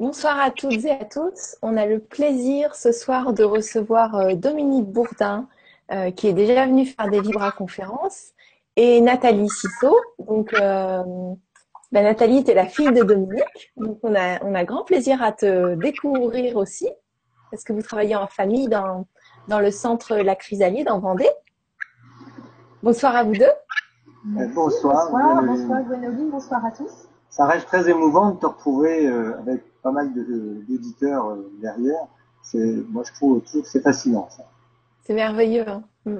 Bonsoir à toutes et à tous. On a le plaisir ce soir de recevoir euh, Dominique Bourdin, euh, qui est déjà venue faire des vibra-conférences, et Nathalie Cissot. Donc, euh, bah, Nathalie, tu es la fille de Dominique. Donc, on a, on a grand plaisir à te découvrir aussi, parce que vous travaillez en famille dans, dans le centre La Chrysalide en Vendée. Bonsoir à vous deux. bonsoir. Bonsoir, bonsoir Gwénoline, bonsoir à tous. Ça reste très émouvant de te retrouver avec pas mal d'éditeurs euh, derrière. C'est, moi, je trouve toujours que c'est fascinant. C'est merveilleux. Hein. Mm.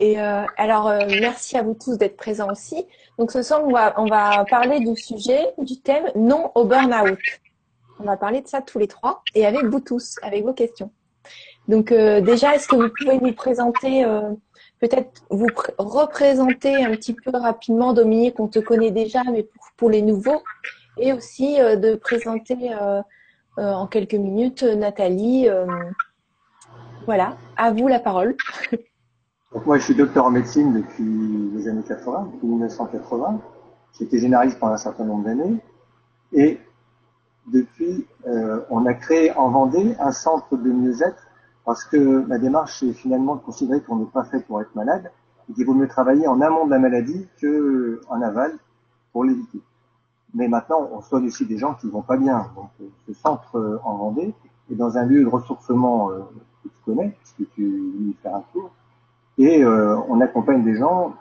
Et euh, alors, euh, merci à vous tous d'être présents aussi. Donc, ce soir, on va, on va parler du sujet, du thème non au burn-out. On va parler de ça tous les trois et avec vous tous, avec vos questions. Donc, déjà, est-ce que vous pouvez nous présenter, peut-être vous représenter un petit peu rapidement, Dominique, on te connaît déjà, mais pour, pour les nouveaux, et aussi euh, de présenter euh, euh, en quelques minutes Nathalie. voilà, à vous la parole. Moi, je suis docteur en médecine depuis les années 80, depuis 1980. J'étais généraliste pendant un certain nombre d'années. Et depuis, on a créé en Vendée un centre de mieux-être parce que la démarche est finalement de considérer qu'on n'est pas fait pour être malade et qu'il vaut mieux travailler en amont de la maladie qu'en aval pour l'éviter. Mais maintenant, on soigne aussi des gens qui vont pas bien. Donc, euh, ce centre euh, en Vendée est dans un lieu de ressourcement euh, que tu connais, puisque tu veux faire un tour. Et on accompagne des gens,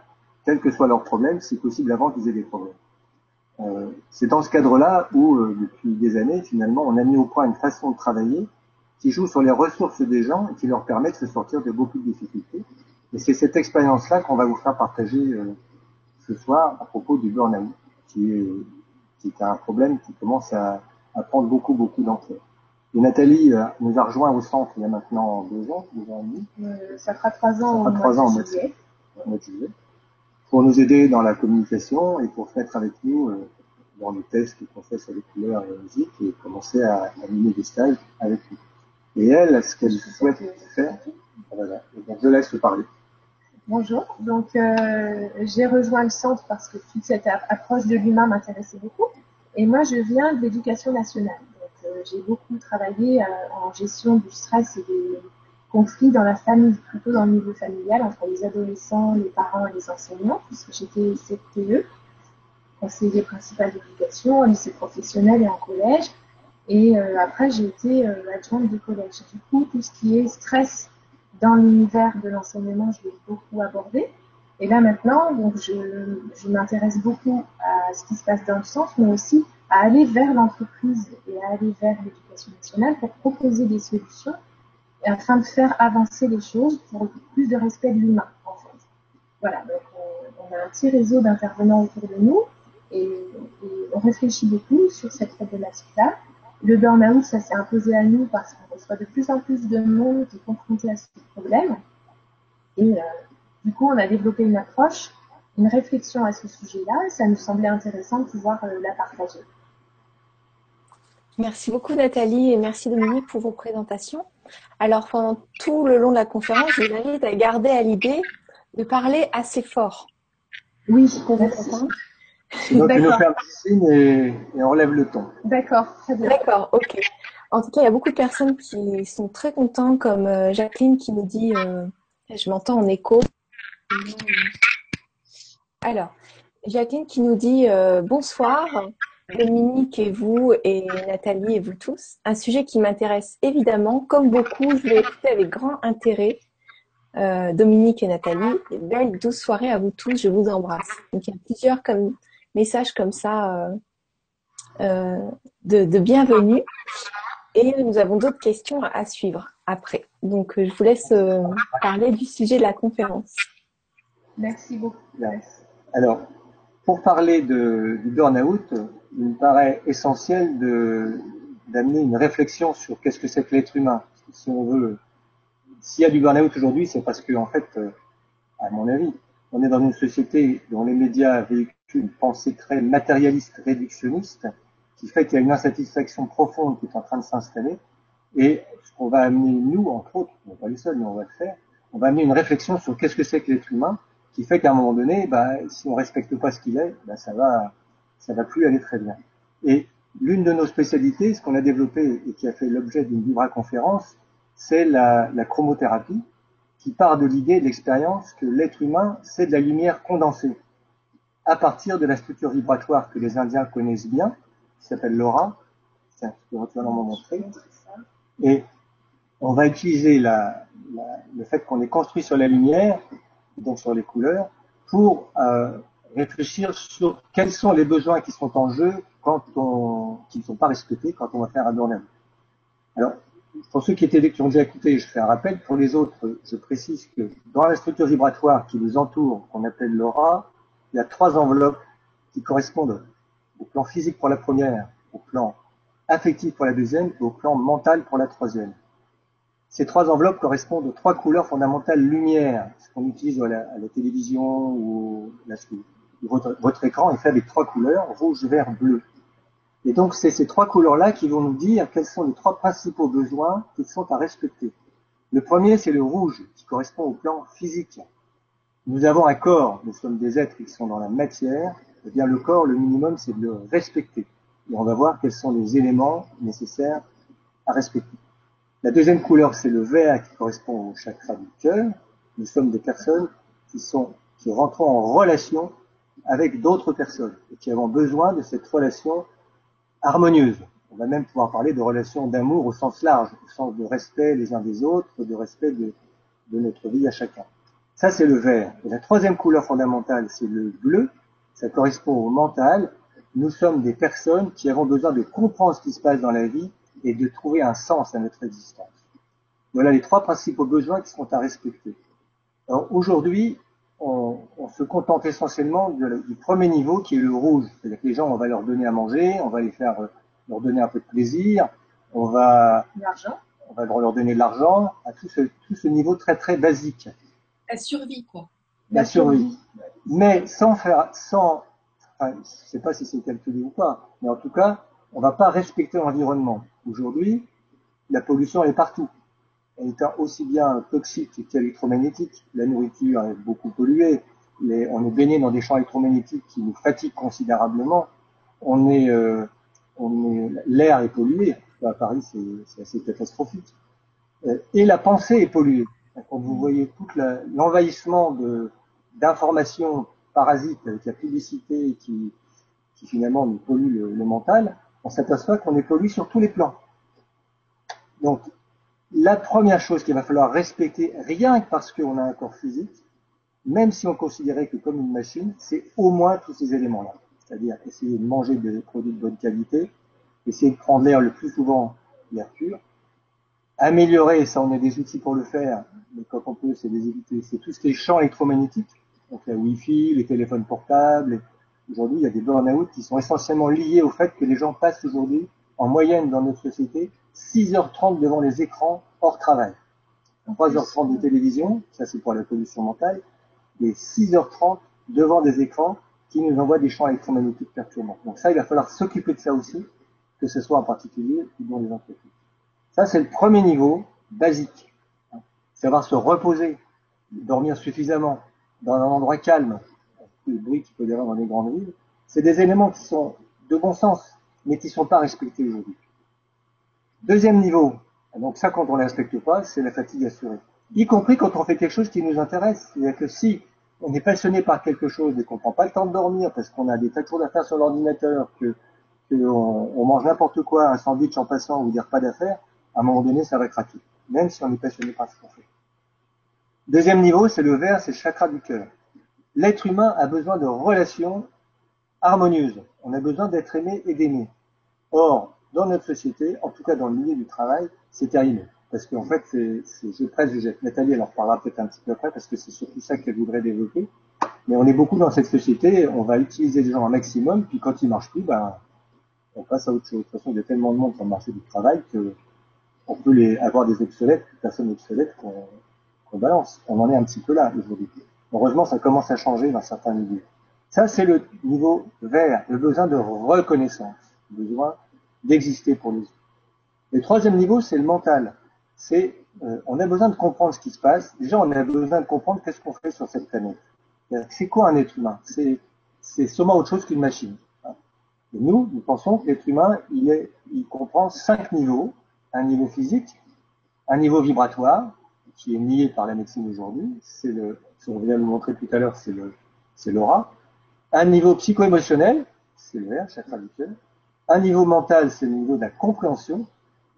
quels que soient leurs problèmes, c'est possible avant qu'ils aient des problèmes. C'est dans ce cadre-là où, depuis des années, finalement, on a mis au point une façon de travailler qui joue sur les ressources des gens et qui leur permet de se sortir de beaucoup de difficultés. Et c'est cette expérience-là qu'on va vous faire partager ce soir à propos du burn-out, qui est c'est un problème qui commence à, prendre beaucoup, beaucoup d'ampleur. Et Nathalie euh, nous a rejoint au centre il y a maintenant deux ans, deux ans et demi. Euh, ça fera trois ans, ça fera trois ans au mois Pour nous aider dans la communication et pour mettre avec nous euh, dans les tests qu'on fait sur les couleurs et la musique et commencer à animer des stages avec nous. Et elle, ce qu'elle souhaite faire, voilà. Donc, je laisse parler. Bonjour. Donc, euh, j'ai rejoint le centre parce que toute cette approche de l'humain m'intéressait beaucoup. Et moi, je viens de l'éducation nationale. Donc, euh, j'ai beaucoup travaillé euh, en gestion du stress et des conflits dans la famille, plutôt dans le niveau familial, entre les adolescents, les parents et les enseignants, puisque j'étais CPE, conseiller principal d'éducation, en lycée professionnel et en collège. Et après, j'ai été adjointe du collège. Du coup, tout ce qui est stress dans l'univers de l'enseignement, je l'ai beaucoup abordé. Et là maintenant, donc je, m'intéresse beaucoup à ce qui se passe dans le centre, mais aussi à aller vers l'entreprise et à aller vers l'éducation nationale pour proposer des solutions et afin de faire avancer les choses pour plus de respect de l'humain, en fait. Voilà, donc on, a un petit réseau d'intervenants autour de nous et on réfléchit beaucoup sur cette problématique-là. Le burn-out, ça s'est imposé à nous parce qu'on reçoit de plus en plus de monde qui est confronté à ce problème. Et euh, du coup, on a développé une approche, une réflexion à ce sujet-là, et ça nous semblait intéressant de pouvoir euh, la partager. Merci beaucoup Nathalie et merci Dominique pour vos présentations. Alors pendant tout le long de la conférence, je vous invite à garder à l'idée de parler assez fort. Oui, merci. Tu nous fais un petit signe et, et on relève le ton. D'accord, très bien. D'accord, ok. En tout cas, il y a beaucoup de personnes qui sont très contents, comme euh, Jacqueline qui nous dit, euh, je m'entends en écho. Alors, Jacqueline qui nous dit euh, bonsoir, Dominique et vous et Nathalie et vous tous. Un sujet qui m'intéresse évidemment, comme beaucoup, je l'ai écouté avec grand intérêt. Dominique et Nathalie, belle douce soirée à vous tous, je vous embrasse. Donc il y a plusieurs comme message comme ça euh, euh, de, bienvenue. Et nous avons d'autres questions à suivre après. Donc, je vous laisse euh, parler du sujet de la conférence. Merci beaucoup. Alors, pour parler de, du burn-out, il me paraît essentiel d'amener une réflexion sur qu'est-ce que c'est que l'être humain. si on veut, s'il y a du burn-out aujourd'hui, c'est parce que, en fait, à mon avis, on est dans une société dont les médias véhiculent une pensée très matérialiste, réductionniste, qui fait qu'il y a une insatisfaction profonde qui est en train de s'installer. Et ce qu'on va amener, nous, entre autres, on pas les seuls, mais on va le faire, on va amener une réflexion sur qu'est-ce que c'est que l'être humain, qui fait qu'à un moment donné, bah, si on respecte pas ce qu'il est, bah, ça va, ça va plus aller très bien. Et l'une de nos spécialités, ce qu'on a développé et qui a fait l'objet d'une vibra-conférence, c'est la, la, chromothérapie, qui part de l'idée, de l'expérience que l'être humain, c'est de la lumière condensée, à partir de la structure vibratoire que les Indiens connaissent bien, qui s'appelle l'aura. Tiens, je peux m'en montrer. Et on va utiliser le fait qu'on est construit sur la lumière, donc sur les couleurs, pour euh, réfléchir sur quels sont les besoins qui sont en jeu quand on, qui ne sont pas respectés quand on va faire un burn Alors, pour ceux qui, étaient, ont déjà écouté, je fais un rappel. Pour les autres, je précise que dans la structure vibratoire qui nous entoure, qu'on appelle l'aura, il y a trois enveloppes qui correspondent au plan physique pour la première, au plan affectif pour la deuxième et au plan mental pour la troisième. Ces trois enveloppes correspondent aux trois couleurs fondamentales lumière, ce qu'on utilise à la, télévision ou la, votre, votre écran est fait avec trois couleurs, rouge, vert, bleu. Et donc, c'est ces trois couleurs-là qui vont nous dire quels sont les trois principaux besoins qui sont à respecter. Le premier, c'est le rouge, qui correspond au plan physique. Nous avons un corps, nous sommes des êtres qui sont dans la matière, eh bien le corps, le minimum, c'est de le respecter. Et on va voir quels sont les éléments nécessaires à respecter. La deuxième couleur, c'est le vert qui correspond au chakra du cœur. Nous sommes des personnes qui sont, qui rentrent en relation avec d'autres personnes et qui avons besoin de cette relation harmonieuse. On va même pouvoir parler de relation d'amour au sens large, au sens de respect les uns des autres, de respect de, de notre vie à chacun. Ça, c'est le vert. Et la troisième couleur fondamentale, c'est le bleu. Ça correspond au mental. Nous sommes des personnes qui avons besoin de comprendre ce qui se passe dans la vie et de trouver un sens à notre existence. Voilà les trois principaux besoins qui sont à respecter. Alors aujourd'hui, on, on, se contente essentiellement du premier niveau qui est le rouge. C'est-à-dire que les gens, on va leur donner à manger, on va les faire euh, leur donner un peu de plaisir, on va, on va leur donner de l'argent, à tout ce, tout ce niveau très très basique. La survie, quoi. La, survie. Mais sans faire, sans, enfin, je sais pas si c'est calculé ou pas, mais en tout cas, on va pas respecter l'environnement. Aujourd'hui, la pollution est partout elle est aussi bien toxique qu'électromagnétique. La nourriture est beaucoup polluée. on est baigné dans des champs électromagnétiques qui nous fatiguent considérablement. On est, euh, on est, l'air est pollué. À Paris, c'est assez catastrophique. Euh, et la pensée est polluée. Quand vous voyez tout l'envahissement d'informations parasites avec la publicité qui, qui finalement nous pollue le, le mental, on s'aperçoit qu'on est pollué sur tous les plans. Donc, la première chose qu'il va falloir respecter, rien que parce qu'on a un corps physique, même si on considérait que comme une machine, c'est au moins tous ces éléments-là. C'est-à-dire essayer de manger des produits de bonne qualité, essayer de prendre l'air le plus souvent, l'air pur, améliorer, ça on a des outils pour le faire, mais quand on peut, c'est des éviter, c'est qui est champs électromagnétiques, donc la Wi-Fi, les téléphones portables. Aujourd'hui, il y a des burn-out qui sont essentiellement liés au fait que les gens passent aujourd'hui, en moyenne dans notre société, 6h30 devant les écrans hors travail. 3h30 de télévision, ça c'est pour la pollution mentale, et 6h30 devant des écrans qui nous envoient des champs électromagnétiques perturbants. Donc ça, il va falloir s'occuper de ça aussi, que ce soit en particulier ou dans les entreprises. Ça, c'est le premier niveau basique. Savoir se reposer, dormir suffisamment, dans un endroit calme, le bruit qu'il peut y avoir dans les grandes villes, c'est des éléments qui sont de bon sens, mais qui ne sont pas respectés aujourd'hui. Deuxième niveau, donc ça quand on ne respecte pas, c'est la fatigue assurée. Y compris quand on fait quelque chose qui nous intéresse. C'est-à-dire que si on est passionné par quelque chose et qu'on prend pas le temps de dormir parce qu'on a des tas de choses à faire sur l'ordinateur, que, mange n'importe quoi, un sandwich en passant ou dire pas d'affaires, à un moment donné, ça va craquer. Même si on est passionné par ce qu'on fait. Deuxième niveau, c'est le vert, c'est le chakra du cœur. L'être humain a besoin de relations harmonieuses. On a besoin d'être aimé et d'aimer. Or, dans notre société, en tout cas dans le milieu du travail, c'est terrible. Parce qu'en fait, c'est, je presse, je jette. Nathalie, elle en reparlera peut-être un petit peu après, parce que c'est surtout ça qu'elle voudrait développer. Mais on est beaucoup dans cette société, on va utiliser les gens un maximum, puis quand ils marchent plus, ben, on passe à autre chose. De toute façon, il y a tellement de monde sur le marché du travail que on peut les, avoir des obsolètes, des personnes obsolètes qu'on, balance. On en est un petit peu là aujourd'hui. Heureusement, ça commence à changer dans certains milieux. Ça, c'est le niveau vert, le besoin de reconnaissance, le besoin d'exister pour nous. Le troisième niveau, c'est le mental. C'est, euh, on a besoin de comprendre ce qui se passe. Déjà, on a besoin de comprendre qu'est-ce qu'on fait sur cette planète. C'est quoi un être humain? C'est, sûrement autre chose qu'une machine. Et nous, nous pensons que l'être humain, il comprend cinq niveaux. Un niveau physique, un niveau vibratoire, qui est nié par la médecine aujourd'hui, c'est le, ce qu'on vient de montrer tout à l'heure, c'est l'aura. Un niveau psycho-émotionnel, c'est le R, chakra habituel. Un niveau mental, c'est le niveau de la compréhension.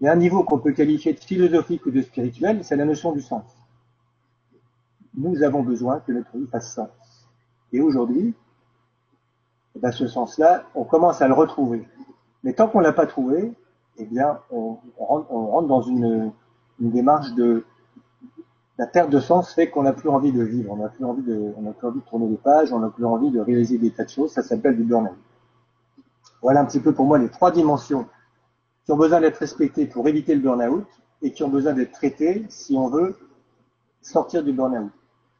Et un niveau qu'on peut qualifier de philosophique ou de spirituel, c'est la notion du sens. Nous avons besoin que notre vie fasse sens. Et aujourd'hui, dans ce sens-là, on commence à le retrouver. Mais tant qu'on l'a pas trouvé, eh bien, on, rentre, dans une, démarche de la perte de sens fait qu'on n'a plus envie de vivre, on n'a plus envie de, on n'a plus envie de tourner les pages, on n'a plus envie de réaliser des tas de choses. Ça s'appelle du burn-out. Voilà un petit peu pour moi les trois dimensions qui ont besoin d'être respectées pour éviter le burn-out et qui ont besoin d'être traitées si on veut sortir du burn-out.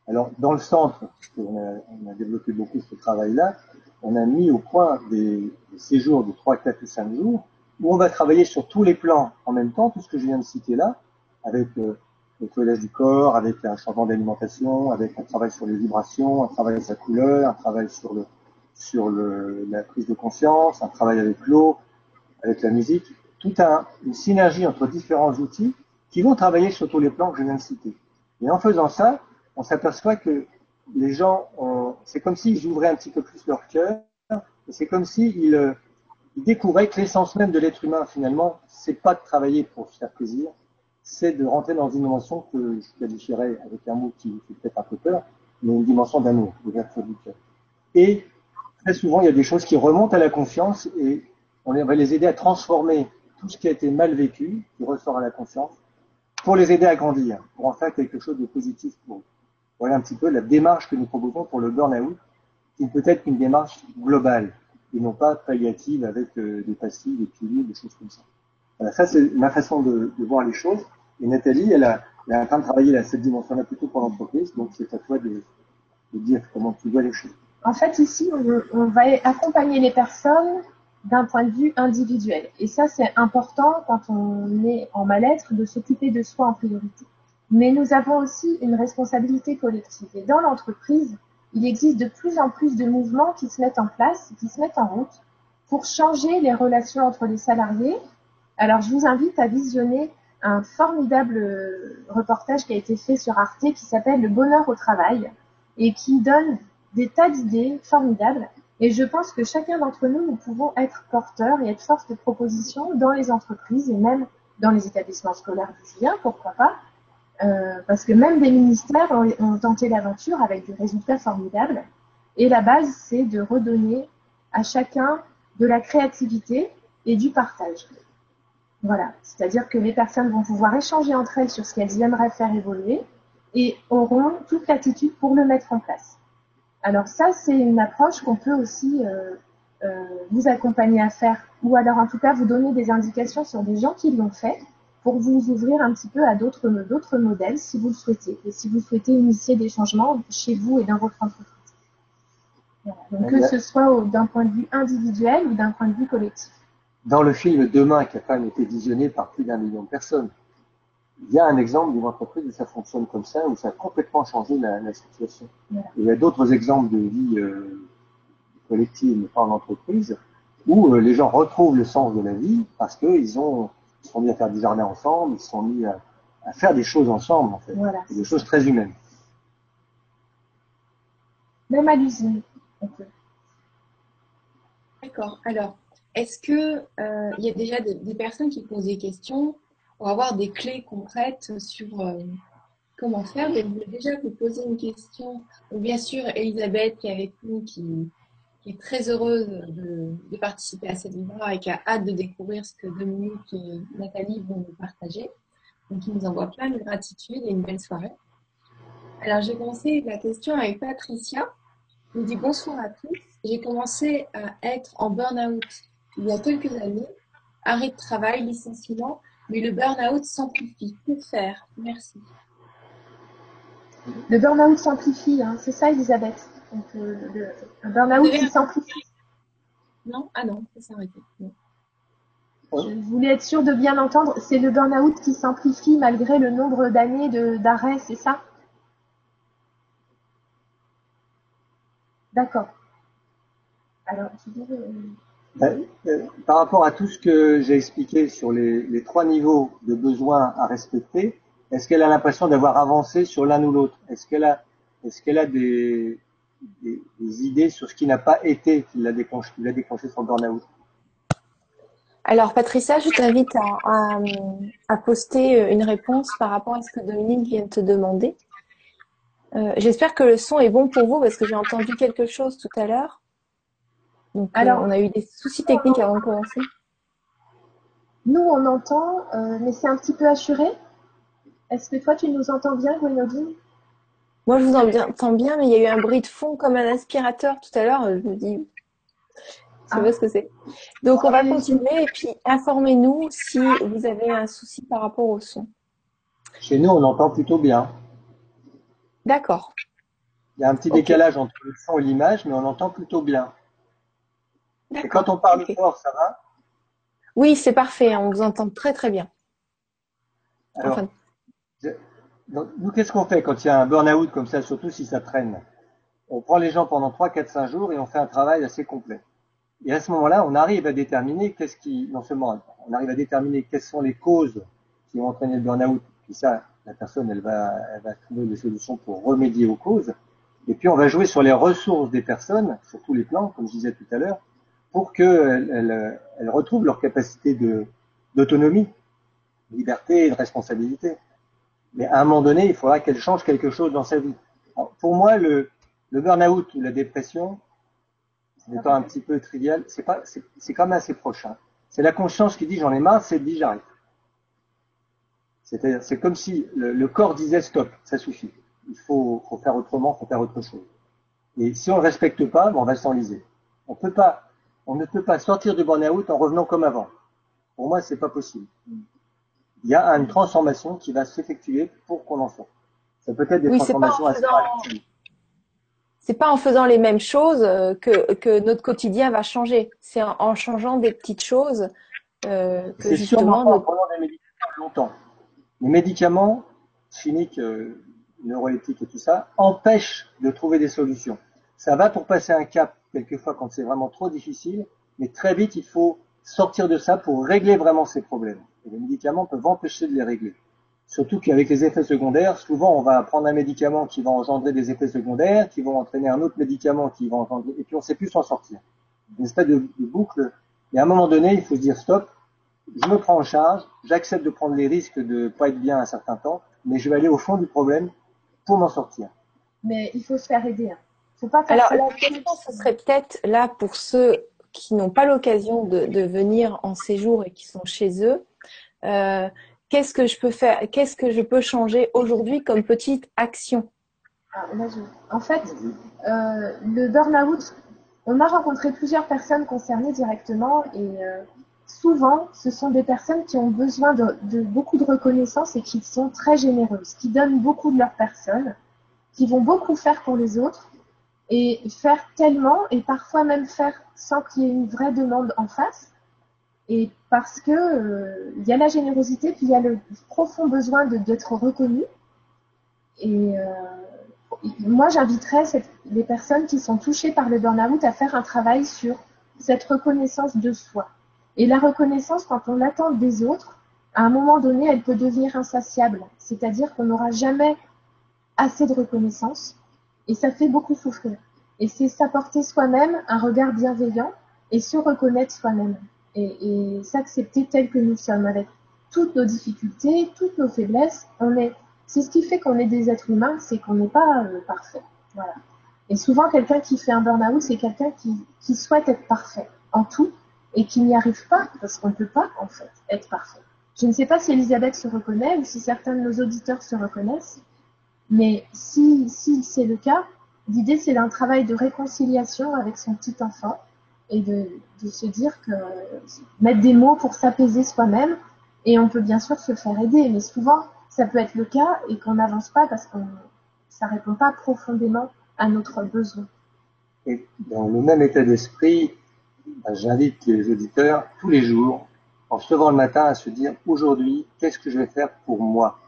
Alors, dans le centre, on a, on a développé beaucoup ce travail-là, on a mis au point des, séjours de 3, 4 ou 5 jours où on va travailler sur tous les plans en même temps, tout ce que je viens de citer là, avec euh, le nettoyage du corps, avec un changement d'alimentation, avec un travail sur les vibrations, un travail sur la couleur, un travail sur la prise de conscience, un travail avec l'eau, avec la musique, tout un, une synergie entre différents outils qui vont travailler sur tous les plans que je viens de citer. Et en faisant ça, on s'aperçoit que les gens, c'est comme s'ils ouvraient un petit peu plus leur cœur, c'est comme s'ils euh, découvraient que l'essence même de l'être humain, finalement, c'est pas de travailler pour se faire plaisir, c'est de rentrer dans une dimension que je qualifierais avec un mot qui fait peut-être un peu peur, mais une dimension d'amour, d'ouverture du cœur. Et très souvent, il y a des choses qui remontent à la conscience et on va les aider à transformer tout ce qui a été mal vécu, qui ressort à la conscience, pour les aider à grandir, pour en faire quelque chose de positif pour eux. Voilà un petit peu la démarche que nous proposons pour le burn-out, qui peut être une démarche globale et non pas palliative avec euh, des pastilles, des pilules, des choses comme ça. Voilà, ça c'est ma façon de, voir les choses. Et Nathalie, elle, a, en train de travailler à cette dimension-là plutôt pour l'entreprise, donc c'est à toi de, de, dire comment tu vois les choses. En fait, ici, on, on va accompagner les personnes d'un point de vue individuel. Et ça, c'est important quand on est en mal-être de s'occuper de soi en priorité. Mais nous avons aussi une responsabilité collective. Et dans l'entreprise, il existe de plus en plus de mouvements qui se mettent en place, qui se mettent en route pour changer les relations entre les salariés. Alors, je vous invite à visionner un formidable reportage qui a été fait sur Arte qui s'appelle Le bonheur au travail et qui donne des tas d'idées formidables. Et je pense que chacun d'entre nous, nous pouvons être porteurs et être force de proposition dans les entreprises et même dans les établissements scolaires du pourquoi pas, euh, parce que même des ministères ont, tenté l'aventure avec des résultats formidables. Et la base, c'est de redonner à chacun de la créativité et du partage. Voilà, c'est-à-dire que les personnes vont pouvoir échanger entre elles sur ce qu'elles aimeraient faire évoluer et auront toute l'attitude pour le mettre en place. Alors ça, c'est une approche qu'on peut aussi euh, euh, vous accompagner à faire, ou alors en tout cas vous donner des indications sur des gens qui l'ont fait, pour vous ouvrir un petit peu à d'autres d'autres modèles si vous le souhaitez et si vous souhaitez initier des changements chez vous et dans votre entreprise. Donc que ce soit d'un point de vue individuel ou d'un point de vue collectif. Dans le film Demain, qui a quand même été visionné par plus d'un million de personnes, il y a un exemple d'une entreprise où ça fonctionne comme ça, où ça a complètement changé la, situation. il y a d'autres exemples de vie euh, collective, mais pas en entreprise, où euh, les gens retrouvent le sens de la vie parce qu'ils ont ils se sont mis à faire du jardin ensemble, ils se sont mis à, faire des choses ensemble, en fait. Des choses très humaines. Même à l'usine. D'accord. Alors, est-ce que euh, il y a déjà des, personnes qui posent des questions pour avoir des clés concrètes sur euh, comment faire? Je voulais déjà vous poser une question. bien sûr, Elisabeth qui est avec nous, qui très heureuse de, participer à cette vidéo et qui a hâte de découvrir ce que Dominique et Nathalie vont nous partager. Donc, ils nous envoient plein de gratitude et une belle soirée. Alors, j'ai commencé la question avec Patricia. Elle dit bonsoir à tous. J'ai commencé à être en burn-out il y a quelques années. Arrêt de travail, licenciement, mais le burn-out s'amplifie. Que faire? Merci. Le burn-out s'amplifie, hein. c'est ça, Elisabeth? Donc, euh, le, un burn-out qui s'amplifie. Non? Ah non, ça s'est arrêté. Je voulais être sûre de bien entendre. C'est le burn-out qui s'amplifie malgré le nombre d'années d'arrêt, c'est ça? D'accord. Alors, je dirais, Ben, euh, par rapport à tout ce que j'ai expliqué sur les, les, trois niveaux de besoins à respecter, est-ce qu'elle a l'impression d'avoir avancé sur l'un ou l'autre? Est-ce qu'elle a, est-ce qu'elle a des, des, des, idées sur ce qui n'a pas été qui l'a déclenché, qui l'a déclenché son burn-out Alors Patricia, je t'invite à, à, à, poster une réponse par rapport à ce que Dominique vient de te demander. Euh, j'espère que le son est bon pour vous parce que j'ai entendu quelque chose tout à l'heure. Donc, euh, Alors, euh, on a eu des soucis techniques avant de commencer. Nous, on entend, euh, mais c'est un petit peu assuré. Est-ce que toi, tu nous entends bien, Gwenodine? Moi, je vous entends bien, mais il y a eu un bruit de fond comme un aspirateur tout à l'heure. Je me dis, je sais ah. ce que c'est. Donc, on va continuer et puis informez-nous si vous avez un souci par rapport au son. Chez nous, on entend plutôt bien. D'accord. Il y a un petit décalage entre le son et l'image, mais on entend plutôt bien. Et quand on parle fort, ça va? Oui, c'est parfait. On vous entend très très bien. Alors, nous, qu'est-ce qu'on fait quand il y a un burn-out comme ça, surtout si ça traîne? On prend les gens pendant 3, 4, 5 jours et on fait un travail assez complet. Et à ce moment-là, on arrive à déterminer qu'est-ce qui, non seulement, on arrive à déterminer quelles sont les causes qui ont entraîné le burn-out. Puis ça, la personne, elle va, elle va trouver des solutions pour remédier aux causes. Et puis, on va jouer sur les ressources des personnes, sur tous les plans, comme je disais tout à l'heure, pour qu'elles elles, retrouvent leur capacité d'autonomie, de liberté et de responsabilité. Mais à un moment donné, il faudra qu'elle change quelque chose dans sa vie. pour moi, le, le burn-out ou la dépression, étant un petit peu trivial, c'est pas, c'est, quand même assez proche. Hein. C'est la conscience qui dit j'en ai marre, c'est dit j'arrête. C'est-à-dire, c'est comme si le, corps disait stop, ça suffit. Il faut, faut faire autrement, faut faire autre chose. Et si on ne respecte pas, on va s'enliser. On peut pas, on ne peut pas sortir du burn-out en revenant comme avant. Pour moi, c'est pas possible. Il y a une transformation qui va s'effectuer pour qu'on en sorte. Ça peut être des transformations assez faisant... C'est pas en faisant les mêmes choses euh, que, que notre quotidien va changer. C'est en, en, changeant des petites choses euh, que justement. Notre... en prenant des médicaments longtemps les médicaments chimiques, euh, neuroleptiques et tout ça empêchent de trouver des solutions. Ça va pour passer un cap quelquefois quand c'est vraiment trop difficile, mais très vite il faut sortir de ça pour régler vraiment ces problèmes. Et les médicaments peuvent empêcher de les régler. Surtout qu'avec les effets secondaires, souvent on va prendre un médicament qui va engendrer des effets secondaires, qui vont entraîner un autre médicament qui va engendrer, et puis on ne sait plus s'en sortir. Une espèce de, de boucle. Et à un moment donné, il faut se dire stop, je me prends en charge, j'accepte de prendre les risques de pas être bien un certain temps, mais je vais aller au fond du problème pour m'en sortir. Mais il faut se faire aider. Hein. Faut pas faire Alors la question, ce serait peut-être là pour ceux qui n'ont pas l'occasion de, de, venir en séjour et qui sont chez eux. Euh, qu'est-ce que je peux faire Qu'est-ce que je peux changer aujourd'hui comme petite action? Ah, En fait, euh, le burn-out, on a rencontré plusieurs personnes concernées directement et euh, souvent, ce sont des personnes qui ont besoin de, beaucoup de reconnaissance et qui sont très généreuses, qui donnent beaucoup de leur personne, qui vont beaucoup faire pour les autres et faire tellement et parfois même faire sans qu'il y ait une vraie demande en face. Et parce que euh, il y a la générosité, puis il y a le profond besoin d'être reconnu. Et euh, moi, j'inviterais les personnes qui sont touchées par le burn-out à faire un travail sur cette reconnaissance de soi et la reconnaissance, quand on l'attend des autres, à un moment donné, elle peut devenir insatiable. C'est-à-dire qu'on n'aura jamais assez de reconnaissance et ça fait beaucoup souffrir. Et c'est s'apporter soi-même un regard bienveillant et se reconnaître soi-même et, s'accepter tel que nous sommes avec toutes nos difficultés, toutes nos faiblesses. On est, c'est ce qui fait qu'on est des êtres humains, c'est qu'on n'est pas euh, parfait. Voilà. Et souvent, quelqu'un qui fait un burn-out, c'est quelqu'un qui, souhaite être parfait en tout et qui n'y arrive pas parce qu'on ne peut pas en fait être parfait. Je ne sais pas si Elisabeth se reconnaît ou si certains de nos auditeurs se reconnaissent, mais si, c'est le cas, l'idée c'est un travail de réconciliation avec son petit enfant et de, de se dire que mettre des mots pour s'apaiser soi-même et on peut bien sûr se faire aider, mais souvent ça peut être le cas et qu'on n'avance pas parce que ça répond pas profondément à notre besoin. Et dans le même état d'esprit, bah, j'invite les auditeurs tous les jours, en se levant le matin, à se dire aujourd'hui, qu'est-ce que je vais faire pour moi?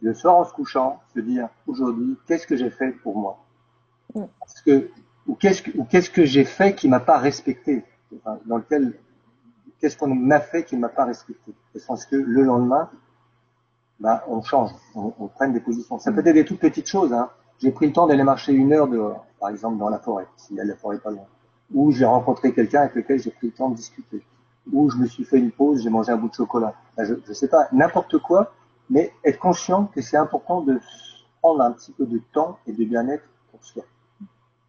Le soir en se couchant, se dire aujourd'hui, qu'est-ce que j'ai fait pour moi? Parce que ou qu'est-ce que, qu'est-ce que j'ai fait qui m'a pas respecté? Dans lequel qu'est-ce qu'on a fait qui m'a pas respecté? De sens que le lendemain, bah, on change, on, on prenne des positions. Ça peut être des toutes petites choses. Hein. J'ai pris le temps d'aller marcher une heure dehors, par exemple dans la forêt, s'il y a la forêt pas loin. Ou j'ai rencontré quelqu'un avec lequel j'ai pris le temps de discuter. Ou je me suis fait une pause, j'ai mangé un bout de chocolat. je ne sais pas, n'importe quoi, mais être conscient que c'est important de prendre un petit peu de temps et de bien-être pour soi.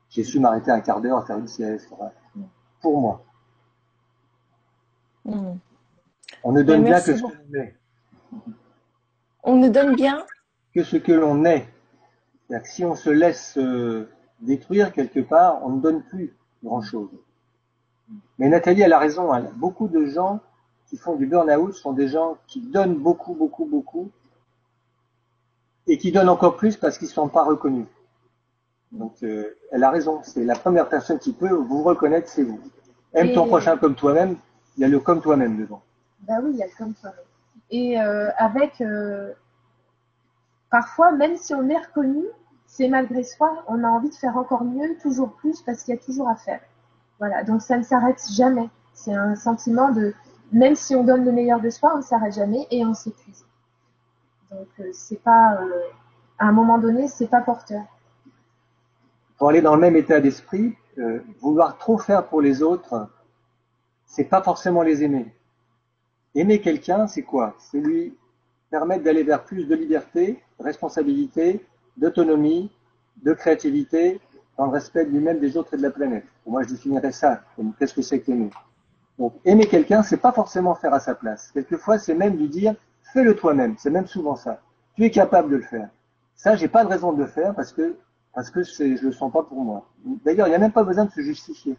J'ai su m'arrêter un quart d'heure à faire une sieste. Pour moi. Hmm. On ne donne bien que ce que l'on est. On ne donne bien que ce que l'on est. Que si on se laisse euh, détruire quelque part, on ne donne plus grand-chose. Mais Nathalie, elle a raison. Hein. Beaucoup de gens qui font du burn-out sont des gens qui donnent beaucoup, beaucoup, beaucoup, et qui donnent encore plus parce qu'ils ne sont pas reconnus. Donc, euh, elle a raison. C'est la première personne qui peut vous reconnaître, c'est vous. Aime ton prochain comme toi-même. Il y a le comme toi-même devant. Bah oui, il y a le comme toi-même. Et euh, avec, euh, parfois, même si on est reconnu, c'est malgré soi, on a envie de faire encore mieux, toujours plus, parce qu'il y a toujours à faire. Voilà, donc ça ne s'arrête jamais. C'est un sentiment de, même si on donne le meilleur de soi, on ne s'arrête jamais et on s'épuise. Donc euh, c'est pas, à un moment donné, c'est pas porteur. Pour aller dans le même état d'esprit, vouloir trop faire pour les autres, c'est pas forcément les aimer. Aimer quelqu'un, c'est quoi? C'est lui permettre d'aller vers plus de liberté, de responsabilité, d'autonomie, de créativité, dans le respect de lui-même, des autres et de la planète. Moi, je définirais ça comme qu'est-ce que c'est qu'aimer. Donc, aimer quelqu'un, c'est pas forcément faire à sa place. Quelquefois, c'est même lui dire, fais-le toi-même. C'est même souvent ça. Tu es capable de le faire. Ça, j'ai pas de raison de le faire parce que parce que je le sens pas pour moi. D'ailleurs, il n'y a même pas besoin de se justifier.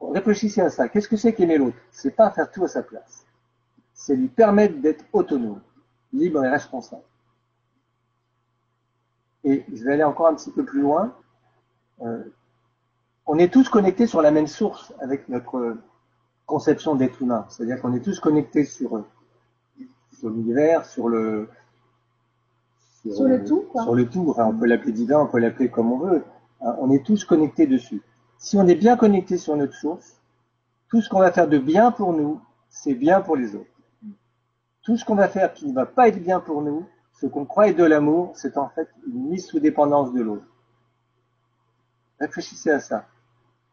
Réfléchissez à ça. Qu'est-ce que c'est qu'aimer l'autre? C'est pas faire tout à sa place c'est lui permettre d'être autonome, libre et responsable. Et je vais aller encore un petit peu plus loin. Euh, on est tous connectés sur la même source avec notre conception d'être humain. C'est-à-dire qu'on est tous connectés sur, sur l'univers, sur le sur, le tout. Sur le tout. Enfin, on peut l'appeler divin, on peut l'appeler comme on veut. Hein, on est tous connectés dessus. Si on est bien connecté sur notre source, tout ce qu'on va faire de bien pour nous, c'est bien pour les autres. Tout ce qu'on va faire qui ne va pas être bien pour nous, ce qu'on croit être de l'amour, c'est en fait une mise sous dépendance de l'autre. Réfléchissez à ça.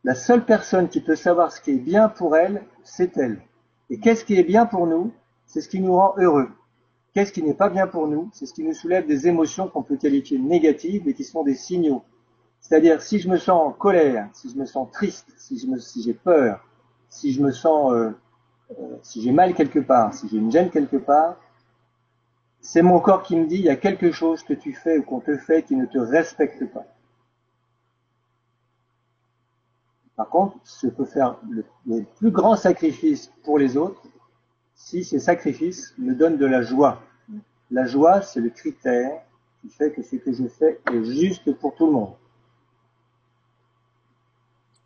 La seule personne qui peut savoir ce qui est bien pour elle, c'est elle. Et qu'est-ce qui est bien pour nous C'est ce qui nous rend heureux. Qu'est-ce qui n'est pas bien pour nous? C'est ce qui nous soulève des émotions qu'on peut qualifier négatives mais qui sont des signaux. C'est-à-dire, si je me sens en colère, si je me sens triste, si j'ai si peur, si je me sens euh, euh, si j'ai mal quelque part, si j'ai une gêne quelque part, c'est mon corps qui me dit il y a quelque chose que tu fais ou qu'on te fait qui ne te respecte pas. Par contre, je peux faire le, plus grand sacrifice pour les autres si ces sacrifices me donnent de la joie. La joie, c'est le critère qui fait que ce que je fais est juste pour tout le monde.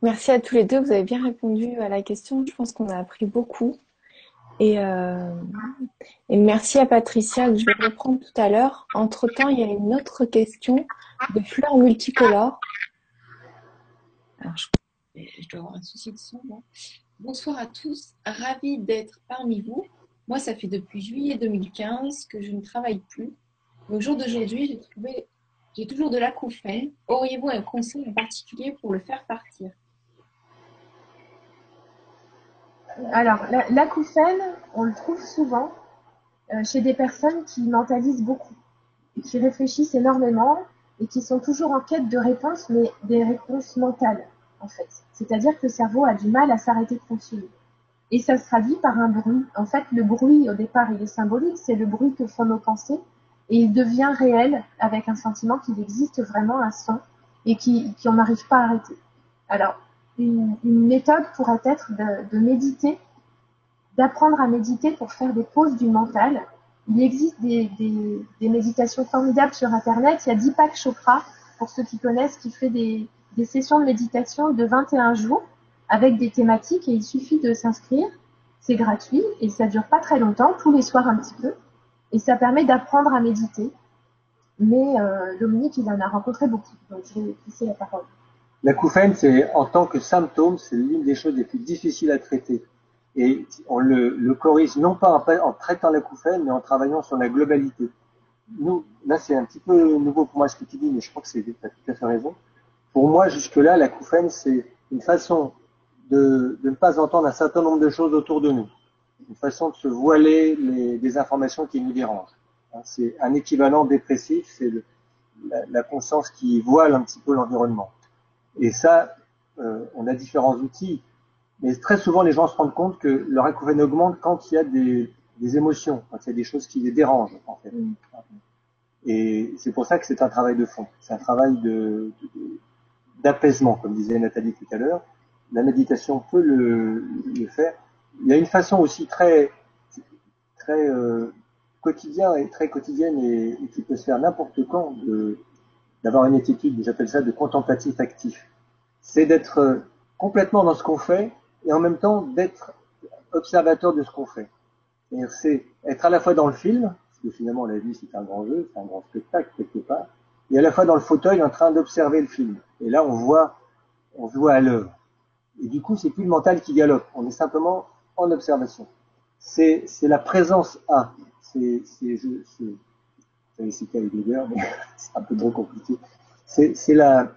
Merci à tous les deux, vous avez bien répondu à la question. Je pense qu'on a appris beaucoup. Et, euh, merci à Patricia je vais reprendre tout à l'heure. Entre-temps, il y a une autre question de fleurs multicolores. Alors, je, dois avoir un souci de son. Bonsoir à tous, ravi d'être parmi vous. Moi, ça fait depuis juillet 2015 que je ne travaille plus. Au jour d'aujourd'hui, j'ai toujours de l'acouphène. Auriez-vous un conseil en particulier pour le faire partir? Alors, l'acouphène, on le trouve souvent euh, chez des personnes qui mentalisent beaucoup, qui réfléchissent énormément et qui sont toujours en quête de réponses, mais des réponses mentales, en fait. C'est-à-dire que le cerveau a du mal à s'arrêter de fonctionner. Et ça se traduit par un bruit. En fait, le bruit, au départ, il est symbolique, c'est le bruit que font nos pensées, et il devient réel avec un sentiment qu'il existe vraiment un son et qu'on n'arrive pas à arrêter. Alors, une, méthode pourrait être de, méditer, d'apprendre à méditer pour faire des pauses du mental. Il existe des, méditations formidables sur Internet. Il y a Deepak Chopra, pour ceux qui connaissent, qui fait des, sessions de méditation de 21 jours avec des thématiques et il suffit de s'inscrire. C'est gratuit et ça dure pas très longtemps, tous les soirs un petit peu. Et ça permet d'apprendre à méditer. Mais euh, Dominique, il en a rencontré beaucoup, donc je vais laisser la parole. L'acouphène, c'est en tant que symptôme, c'est l'une des choses les plus difficiles à traiter. Et on le, corrige non pas en, traitant l'acouphène, mais en travaillant sur la globalité. Nous, là, c'est un petit peu nouveau pour moi ce que tu dis, mais je crois que tu as tout à fait raison. Pour moi, jusque-là, l'acouphène, c'est une façon de, de, ne pas entendre un certain nombre de choses autour de nous. Une façon de se voiler les, des informations qui nous dérangent. Hein, c'est un équivalent dépressif, c'est la, la, conscience qui voile un petit peu l'environnement. Et ça, euh, on a différents outils, mais très souvent les gens se rendent compte que leur acouphène augmente quand il y a des, des émotions, quand il y a des choses qui les dérangent en fait. Mm. Et c'est pour ça que c'est un travail de fond. C'est un travail de, d'apaisement, comme disait Nathalie tout à l'heure. La méditation peut le, le, faire. Il y a une façon aussi très, très euh, quotidien et très quotidienne et, qui peut se faire n'importe quand d'avoir une attitude, j'appelle ça de contemplatif actif. C'est d'être complètement dans ce qu'on fait et en même temps d'être observateur de ce qu'on fait. C'est être à la fois dans le film, parce que finalement la vie c'est un grand jeu, c'est un grand spectacle quelque part, et à la fois dans le fauteuil en train d'observer le film. Et là on voit, on voit à l'œuvre. Et du coup c'est plus le mental qui galope, on est simplement en observation. C'est la présence à. C'est j'avais cité Heidegger, mais c'est un peu trop compliqué. C'est la,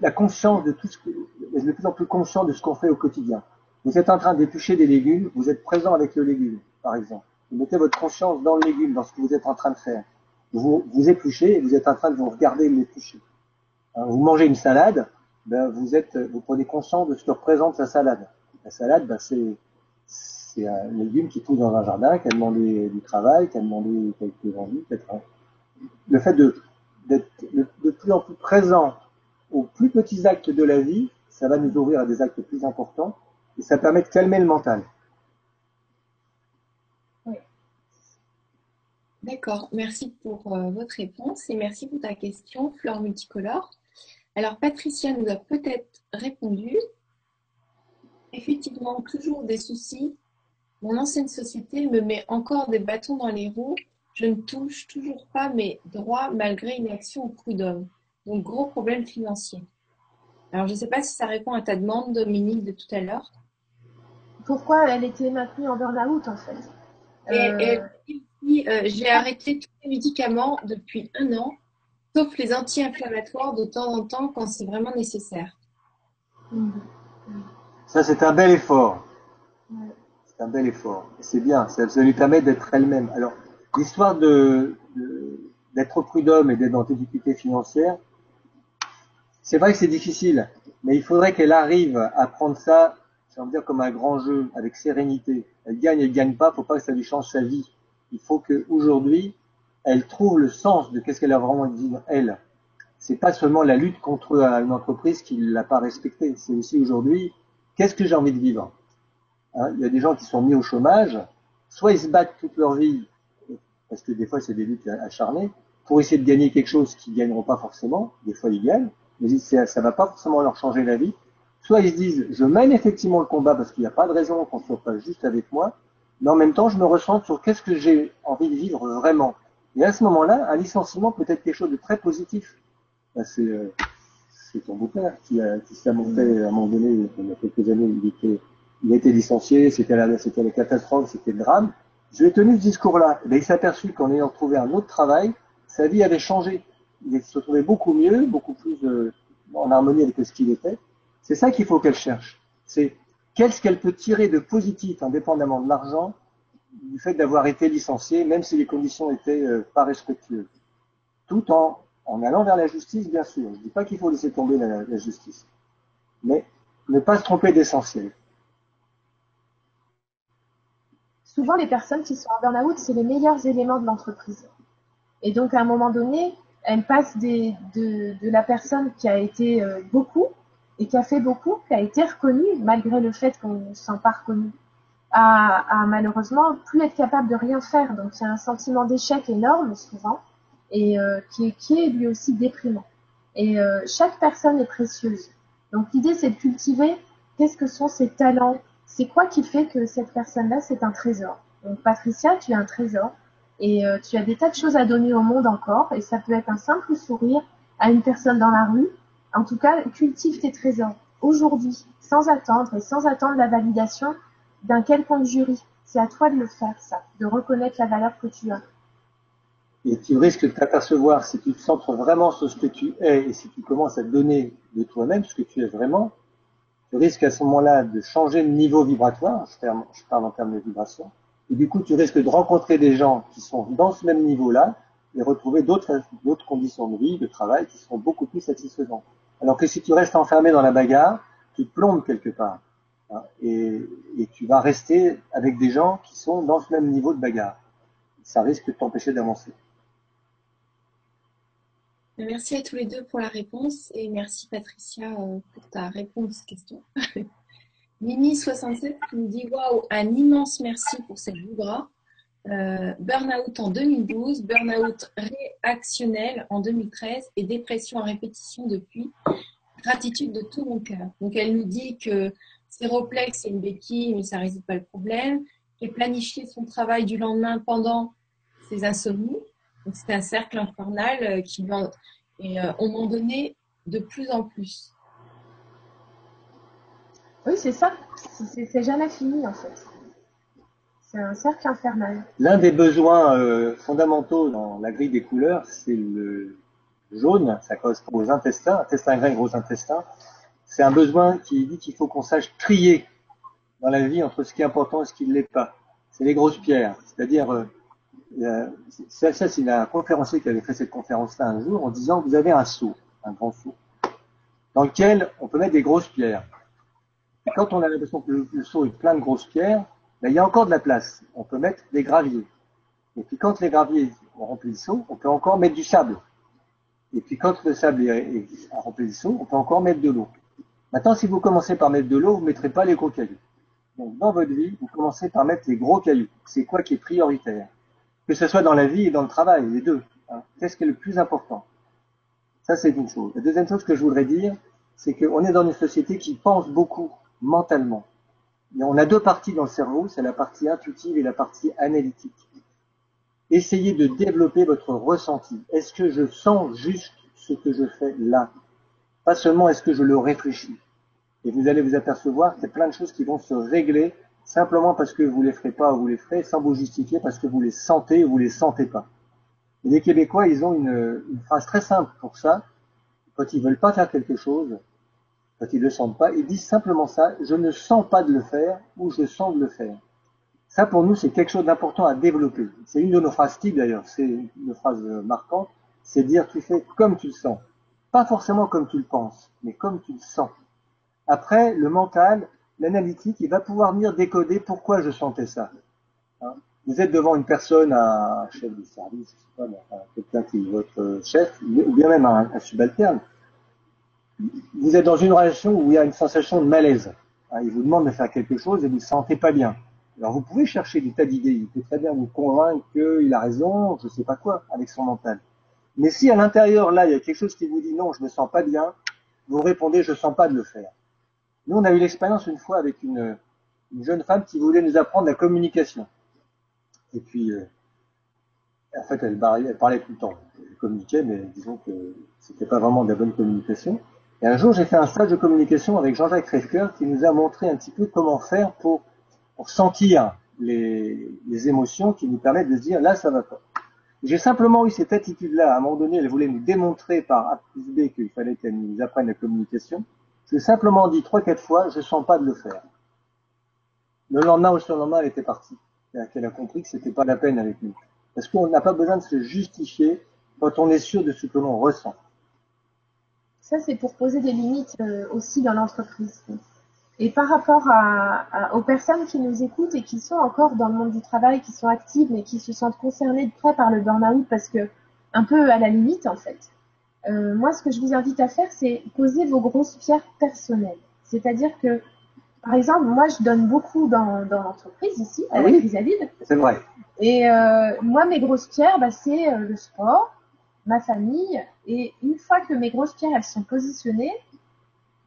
la conscience de tout ce que, de plus en plus conscient de ce qu'on fait au quotidien. Vous êtes en train d'éplucher des légumes, vous êtes présent avec le légume, par exemple. Vous mettez votre conscience dans le légume, dans ce que vous êtes en train de faire. Vous, vous épluchez et vous êtes en train de vous regarder l'éplucher. Hein, vous mangez une salade, ben vous êtes, vous prenez conscience de ce que représente la salade. La salade, ben c'est, un légume qui pousse dans un jardin, qui a demandé du travail, qui a demandé quelques envies, peut-être. Le fait de, d'être de plus en plus présent aux plus petits actes de la vie, ça va nous ouvrir à des actes plus importants et ça permet de calmer le mental. D'accord, merci pour euh, votre réponse et merci pour ta question, Fleur Multicolore. Alors, Patricia nous a peut-être répondu. Effectivement, toujours des soucis mon ancienne société me met encore des bâtons dans les roues. Je ne touche toujours pas mes droits malgré une action au prud'homme. Donc, gros problème financier. Alors, je ne sais pas si ça répond à ta demande, Dominique, de tout à l'heure. Pourquoi elle était maintenue en burn-out, en fait? Et, euh, euh, J'ai arrêté tous les médicaments depuis un an, sauf les anti-inflammatoires de temps en temps quand c'est vraiment nécessaire. Ça, c'est un bel effort c'est un bel effort. C'est bien, ça, lui permet d'être elle-même. Alors, l'histoire de, d'être prud'homme et d'être dans des difficultés financières, c'est vrai que c'est difficile, mais il faudrait qu'elle arrive à prendre ça, j'ai envie de dire, comme un grand jeu, avec sérénité. Elle gagne, elle gagne pas, faut pas que ça lui change sa vie. Il faut qu'aujourd'hui, elle trouve le sens de qu'est-ce qu'elle a vraiment de vivre, elle. C'est pas seulement la lutte contre une entreprise qui l'a pas respectée. C'est aussi aujourd'hui, qu'est-ce que j'ai envie de vivre? Hein, il y a des gens qui sont mis au chômage, soit ils se battent toute leur vie, parce que des fois c'est des luttes acharnées, pour essayer de gagner quelque chose qu'ils gagneront pas forcément, des fois ils gagnent, mais ça va pas forcément leur changer la vie. Soit ils se disent, je mène effectivement le combat parce qu'il n'y a pas de raison qu'on soit pas juste avec moi, mais en même temps je me ressens sur qu'est-ce que j'ai envie de vivre vraiment. Et à ce moment-là, un licenciement peut être quelque chose de très positif. Ben, euh, c'est ton beau-père qui, s'est monté à un moment donné, il y a quelques années, il était il a été licencié, c'était la, c'était la catastrophe, c'était le drame. Je lui ai tenu ce discours-là. Et ben, il s'est aperçu qu'en ayant trouvé un autre travail, sa vie avait changé. Il se trouvait beaucoup mieux, beaucoup plus euh, en harmonie avec ce qu'il était. C'est ça qu'il faut qu'elle cherche. C'est qu'est-ce qu'elle peut tirer de positif, indépendamment de l'argent, du fait d'avoir été licenciée, même si les conditions étaient euh, pas respectueuses. Tout en, allant vers la justice, bien sûr. Je dis pas qu'il faut laisser tomber la, justice. Mais ne pas se tromper d'essentiel. souvent les personnes qui sont en burn-out, c'est les meilleurs éléments de l'entreprise. Et donc à un moment donné, elles passent de, la personne qui a été euh, beaucoup et qui a fait beaucoup, qui a été reconnue malgré le fait qu'on ne se sent pas reconnu, à, à, malheureusement plus être capable de rien faire. Donc il y a un sentiment d'échec énorme souvent et euh, qui, est, qui est lui aussi déprimant. Et euh, chaque personne est précieuse. Donc l'idée c'est de cultiver qu'est-ce que sont ses talents, c'est quoi qui fait que cette personne-là, c'est un trésor? Donc Patricia, tu es un trésor et euh, tu as des tas de choses à donner au monde encore et ça peut être un simple sourire à une personne dans la rue, En tout cas, cultive tes trésors aujourd'hui, sans attendre et sans attendre la validation d'un quelconque jury. C'est à toi de le faire, ça, de reconnaître la valeur que tu as. Et tu risques de t'apercevoir, si tu te centres vraiment sur ce que tu es et si tu commences à donner de toi-même ce que tu es vraiment, tu risques à ce moment-là de changer de niveau vibratoire, je parle en termes de vibration, et du coup tu risques de rencontrer des gens qui sont dans ce même niveau-là et retrouver d'autres conditions de vie, de travail qui seront beaucoup plus satisfaisantes. Alors que si tu restes enfermé dans la bagarre, tu te plombes quelque part. Hein, et, tu vas rester avec des gens qui sont dans ce même niveau de bagarre. Ça risque de t'empêcher d'avancer. Merci à tous les deux pour la réponse et merci Patricia euh, pour ta réponse question. Mimi67 qui nous dit Waouh, un immense merci pour cette vibra. Euh, burnout en 2012, burnout réactionnel en 2013 et dépression en répétition depuis. Gratitude de tout mon cœur. Donc elle nous dit que Séroplex c'est une béquille mais ça ne résout pas le problème. Qu'elle planifié son travail du lendemain pendant ses insomnies. Donc c'est un cercle infernal euh, qui va et euh, on m'en donnait de plus en plus. Oui, c'est ça. C'est jamais fini en fait. C'est un cercle infernal. L'un des besoins euh, fondamentaux dans la grille des couleurs, c'est le jaune. Ça correspond aux intestins, intestin grec, gros intestin. C'est un besoin qui dit qu'il faut qu'on sache trier dans la vie entre ce qui est important et ce qui ne l'est pas. C'est les grosses pierres. C'est-à-dire, euh, ça, c'est la conférencier qui avait fait cette conférence-là un jour en disant vous avez un seau, un grand seau, dans lequel on peut mettre des grosses pierres. Et quand on a l'impression que le, seau est plein de grosses pierres, ben, il y a encore de la place. On peut mettre des graviers. Et puis quand les graviers ont rempli le seau, on peut encore mettre du sable. Et puis quand le sable est, rempli le seau, on peut encore mettre de l'eau. Maintenant, si vous commencez par mettre de l'eau, vous ne mettrez pas les gros cailloux. Donc dans votre vie, vous commencez par mettre les gros cailloux. C'est quoi qui est prioritaire? Que ce soit dans la vie et dans le travail, les deux. Hein. Qu'est-ce qui est le plus important Ça, c'est une chose. La deuxième chose que je voudrais dire, c'est qu'on est dans une société qui pense beaucoup mentalement. On a deux parties dans le cerveau, c'est la partie intuitive et la partie analytique. Essayez de développer votre ressenti. Est-ce que je sens juste ce que je fais là? Pas seulement est-ce que je le réfléchis. Et vous allez vous apercevoir qu'il y a plein de choses qui vont se régler simplement parce que vous les ferez pas ou vous les ferez, sans vous justifier parce que vous les sentez ou vous les sentez pas. Et les Québécois, ils ont une, phrase très simple pour ça. Quand ils veulent pas faire quelque chose, quand ils le sentent pas, ils disent simplement ça, je ne sens pas de le faire ou je sens de le faire. Ça, pour nous, c'est quelque chose d'important à développer. C'est une de nos phrases types d'ailleurs, c'est une phrase marquante, c'est dire tu fais comme tu le sens. Pas forcément comme tu le penses, mais comme tu le sens. Après, le mental, l'analytique, il va pouvoir venir décoder pourquoi je sentais ça. Hein? vous êtes devant une personne, un chef de service, quelqu'un qui est votre chef, ou bien même un, subalterne. Vous êtes dans une relation où il y a une sensation de malaise. Hein. il vous demande de faire quelque chose et vous ne sentez pas bien. Alors vous pouvez chercher des tas d'idées. Il peut très bien vous convaincre qu'il a raison, je ne sais pas quoi, avec son mental. Mais si à l'intérieur, là, il y a quelque chose qui vous dit non, je me sens pas bien, vous répondez je sens pas de le faire. Nous, on a eu l'expérience une fois avec une, jeune femme qui voulait nous apprendre la communication. Et puis, euh, en fait, elle, parlait tout le temps. Elle communiquait, mais disons que c'était pas vraiment de la bonne communication. Et un jour, j'ai fait un stage de communication avec Jean-Jacques Reffker qui nous a montré un petit peu comment faire pour, pour sentir les, les émotions qui nous permettent de se dire là, ça va pas. J'ai simplement eu cette attitude-là. À un moment donné, elle voulait nous démontrer par A plus B qu'il fallait qu'elle nous apprenne la communication. J'ai simplement dit trois, quatre fois, je sens pas de le faire. Le lendemain ou le lendemain, elle était partie. Elle a compris que c'était pas la peine avec nous. Parce qu'on n'a pas besoin de se justifier quand on est sûr de ce que l'on ressent. Ça, c'est pour poser des limites euh, aussi dans l'entreprise. Et par rapport aux personnes qui nous écoutent et qui sont encore dans le monde du travail, qui sont actives, mais qui se sentent concernées de près par le burn-out parce que un peu à la limite en fait. Euh, moi, ce que je vous invite à faire, c'est poser vos grosses pierres personnelles. C'est-à-dire que, par exemple, moi, je donne beaucoup dans, dans l'entreprise ici, à la Chrysalide. C'est vrai. Et euh, moi, mes grosses pierres, bah, c'est euh, le sport, ma famille. Et une fois que mes grosses pierres, elles sont positionnées,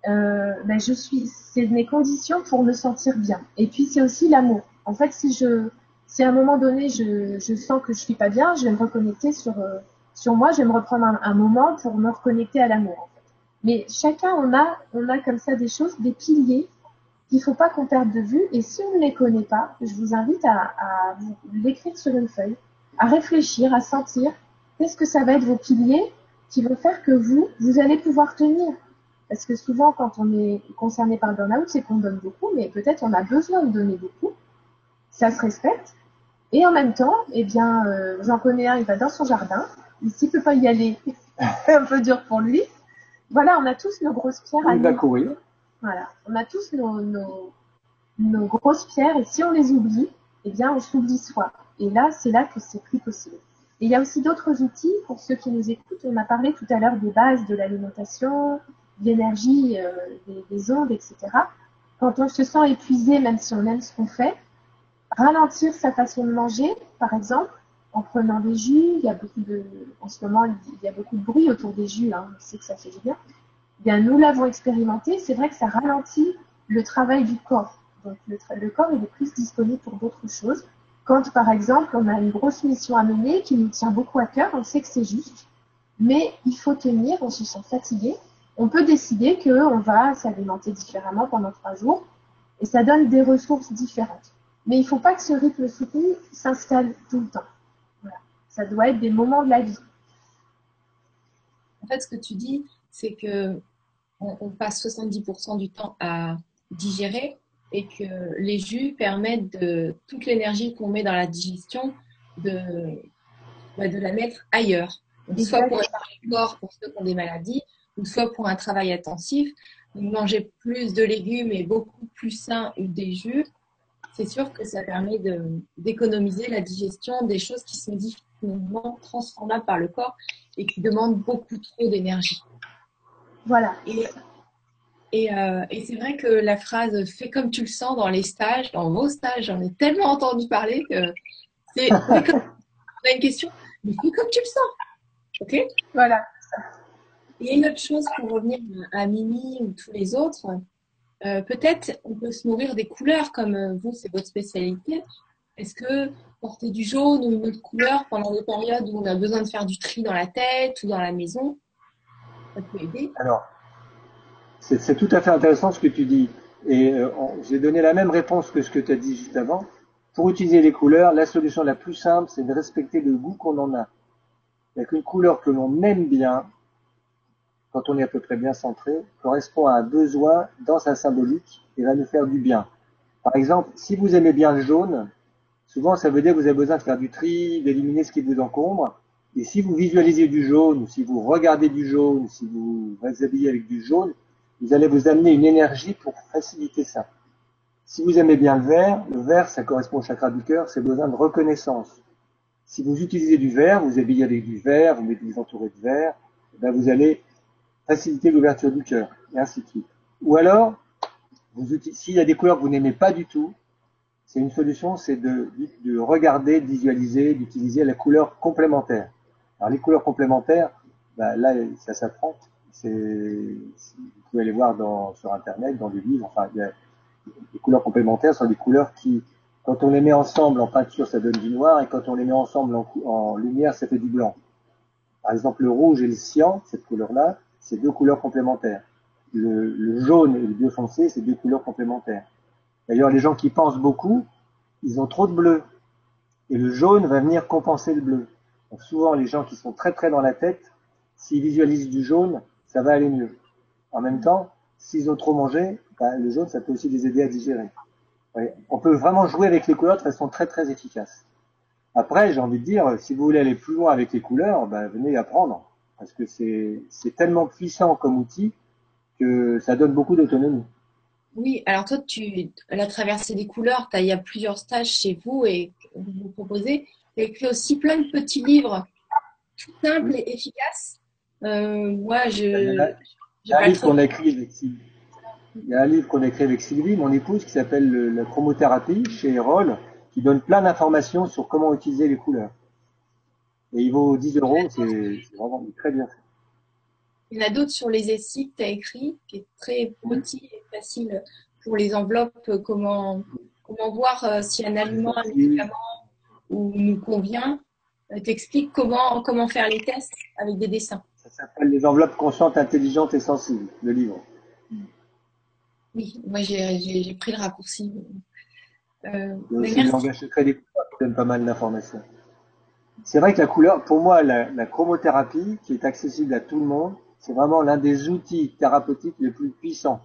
bah, je suis, c'est mes conditions pour me sentir bien. Et puis, c'est aussi l'amour. En fait, si je, si à un moment donné, je, je sens que je suis pas bien, je vais me reconnecter sur sur moi, je vais me reprendre un, moment pour me reconnecter à l'amour. Mais chacun, on a, comme ça des choses, des piliers qu'il faut pas qu'on perde de vue. Et si on ne les connaît pas, je vous invite à, à l'écrire sur une feuille, à réfléchir, à sentir qu'est-ce que ça va être vos piliers qui vont faire que vous, vous allez pouvoir tenir. Parce que souvent, quand on est concerné par le burn-out, c'est qu'on donne beaucoup, mais peut-être on a besoin de donner beaucoup. Ça se respecte. Et en même temps, eh bien, euh, j'en connais un, il va dans son jardin. S'il peut pas y aller, c'est un peu dur pour lui. Voilà, on a tous nos grosses pierres à Il va courir. Voilà, on a tous nos, nos, nos, grosses pierres et si on les oublie, eh bien, on s'oublie soi. Et là, c'est là que c'est plus possible. Et il y a aussi d'autres outils pour ceux qui nous écoutent. On a parlé tout à l'heure des bases de l'alimentation, de l'énergie, euh, des, des, ondes, etc. Quand on se sent épuisé, même si on aime ce qu'on fait, ralentir sa façon de manger, par exemple, en prenant des jus. Il y a beaucoup de, en ce moment, il y a beaucoup de bruit autour des jus. Hein, on sait que ça fait du bien bien, nous l'avons expérimenté, c'est vrai que ça ralentit le travail du corps. Donc le, corps est plus disponible pour d'autres choses. Quand par exemple on a une grosse mission à mener qui nous tient beaucoup à cœur, on sait que c'est juste, mais il faut tenir, on se sent fatigué. On peut décider qu'on va s'alimenter différemment pendant trois jours et ça donne des ressources différentes. Mais il ne faut pas que ce rythme soutenu s'installe tout le temps. Ça doit être des moments de la vie. En fait, ce que tu dis, c'est que on, passe 70% du temps à digérer et que les jus permettent de toute l'énergie qu'on met dans la digestion de, bah, de la mettre ailleurs. soit pour le corps pour ceux qui ont des maladies, ou soit pour un travail intensif. manger plus de légumes et beaucoup plus sain des jus, c'est sûr que ça permet d'économiser la digestion des choses qui sont difficilement transformables par le corps et qui demandent beaucoup trop d'énergie. Voilà. Et, euh, et, c'est vrai que la phrase fais comme tu le sens dans les stages, dans vos stages, j'en ai tellement entendu parler que c'est comme... on a une question, mais fais comme tu le sens. Ok? Voilà. Et une autre chose pour revenir à Mimi ou tous les autres, euh, peut-être on peut se nourrir des couleurs comme euh, vous, c'est votre spécialité. Est-ce que porter du jaune ou une autre couleur pendant des périodes où on a besoin de faire du tri dans la tête ou dans la maison, alors, c'est tout à fait intéressant ce que tu dis. Et euh, j'ai donné la même réponse que ce que tu as dit juste avant. Pour utiliser les couleurs, la solution la plus simple, c'est de respecter le goût qu'on en a. Il n'y a qu'une couleur que l'on aime bien, quand on est à peu près bien centré, correspond à un besoin dans sa symbolique et va nous faire du bien. Par exemple, si vous aimez bien le jaune, souvent ça veut dire que vous avez besoin de faire du tri, d'éliminer ce qui vous encombre. Et si vous visualisez du jaune, ou si vous regardez du jaune, si vous vous habillez avec du jaune, vous allez vous amener une énergie pour faciliter ça. Si vous aimez bien le vert, le vert, ça correspond au chakra du cœur, c'est besoin de reconnaissance. Si vous utilisez du vert, vous habillez avec du vert, vous mettez vous entourez de vert, eh ben vous allez faciliter l'ouverture du cœur, et ainsi de suite. Ou alors, s'il y a des couleurs que vous n'aimez pas du tout, c'est une solution, c'est de, de regarder, de visualiser, d'utiliser la couleur complémentaire. Alors les couleurs complémentaires, bah, là ça s'apprend. Vous pouvez aller voir sur internet, dans des livres. Enfin, les couleurs complémentaires sont des couleurs qui, quand on les met ensemble en peinture, ça donne du noir, et quand on les met ensemble en, en lumière, ça fait du blanc. Par exemple, le rouge et le cyan, cette couleur-là, c'est deux couleurs complémentaires. Le, le, jaune et le bleu foncé, c'est deux couleurs complémentaires. D'ailleurs, les gens qui pensent beaucoup, ils ont trop de bleu. Et le jaune va venir compenser le bleu. Donc souvent, les gens qui sont très très dans la tête, s'ils visualisent du jaune, ça va aller mieux. En même temps, s'ils ont trop mangé, bah, le jaune, ça peut aussi les aider à digérer. On peut vraiment jouer avec les couleurs de façon très très efficace. Après, j'ai envie de dire, si vous voulez aller plus loin avec les couleurs, bah, venez apprendre. Parce que c'est tellement puissant comme outil que ça donne beaucoup d'autonomie. Oui, alors toi, tu, la traversée des couleurs, il y a plusieurs stages chez vous et vous vous proposez écrit aussi plein de petits livres tout simples et efficaces. Euh, moi, je. Il y a un livre qu'on a écrit avec Sylvie. Il y a un livre qu'on a écrit avec Sylvie, mon épouse, qui s'appelle La chromothérapie chez Erol, qui donne plein d'informations sur comment utiliser les couleurs. Et il vaut 10 euros, c'est vraiment très bien fait. Il y en a d'autres sur les essais que tu as écrit, qui est très petit et facile pour les enveloppes, comment, comment voir euh, si un aliment, un médicament ou nous convient, euh, t'explique comment, comment faire les tests avec des dessins. s'appelle Les enveloppes conscientes, intelligentes et sensibles, le livre. Oui, moi j'ai pris le raccourci. Euh, y a aussi le langage secret des qui donne pas mal d'informations. C'est vrai que la couleur, pour moi, la, chromothérapie, qui est accessible à tout le monde, c'est vraiment l'un des outils thérapeutiques les plus puissants.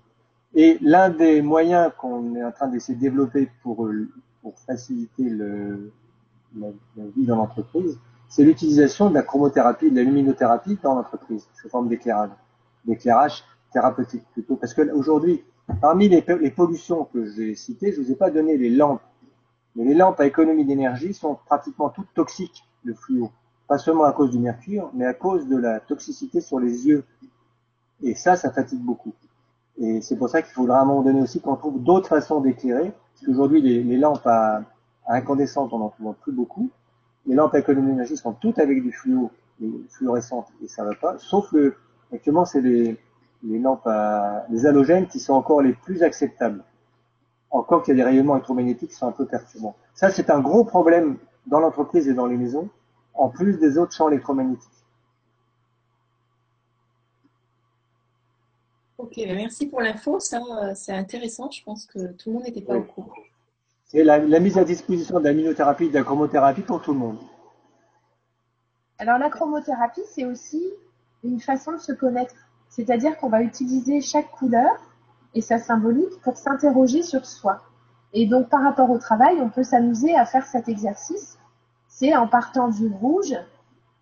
Et l'un des moyens qu'on est en train d'essayer de développer pour, pour faciliter la, vie dans l'entreprise, c'est l'utilisation de la chromothérapie, de la luminothérapie dans l'entreprise, sous forme d'éclairage, d'éclairage thérapeutique plutôt. Parce qu'aujourd'hui, parmi les, les, pollutions que j'ai citées, je vous ai pas donné les lampes. Mais les lampes à économie d'énergie sont pratiquement toutes toxiques, le fluo. Pas seulement à cause du mercure, mais à cause de la toxicité sur les yeux. Et ça, ça fatigue beaucoup. Et c'est pour ça qu'il faudra à un moment donné aussi qu'on trouve d'autres façons d'éclairer. Parce qu'aujourd'hui, les, lampes à, à incandescente, on n'en trouve plus beaucoup. Les lampes à économie d'énergie sont toutes avec du fluo, fluorescentes, et ça va pas. Sauf que, actuellement, c'est les, les lampes à, les halogènes qui sont encore les plus acceptables. Encore qu'il y a des rayonnements électromagnétiques qui sont un peu perturbants. Ça, c'est un gros problème dans l'entreprise et dans les maisons, en plus des autres champs électromagnétiques. Ok, ben merci pour l'info. Ça, c'est intéressant. Je pense que tout le monde n'était pas oui. au courant. C'est la, la, mise à disposition de la minothérapie et de la chromothérapie pour tout le monde. Alors, la chromothérapie, c'est aussi une façon de se connaître. C'est-à-dire qu'on va utiliser chaque couleur et sa symbolique pour s'interroger sur soi. Et donc, par rapport au travail, on peut s'amuser à faire cet exercice. C'est en partant du rouge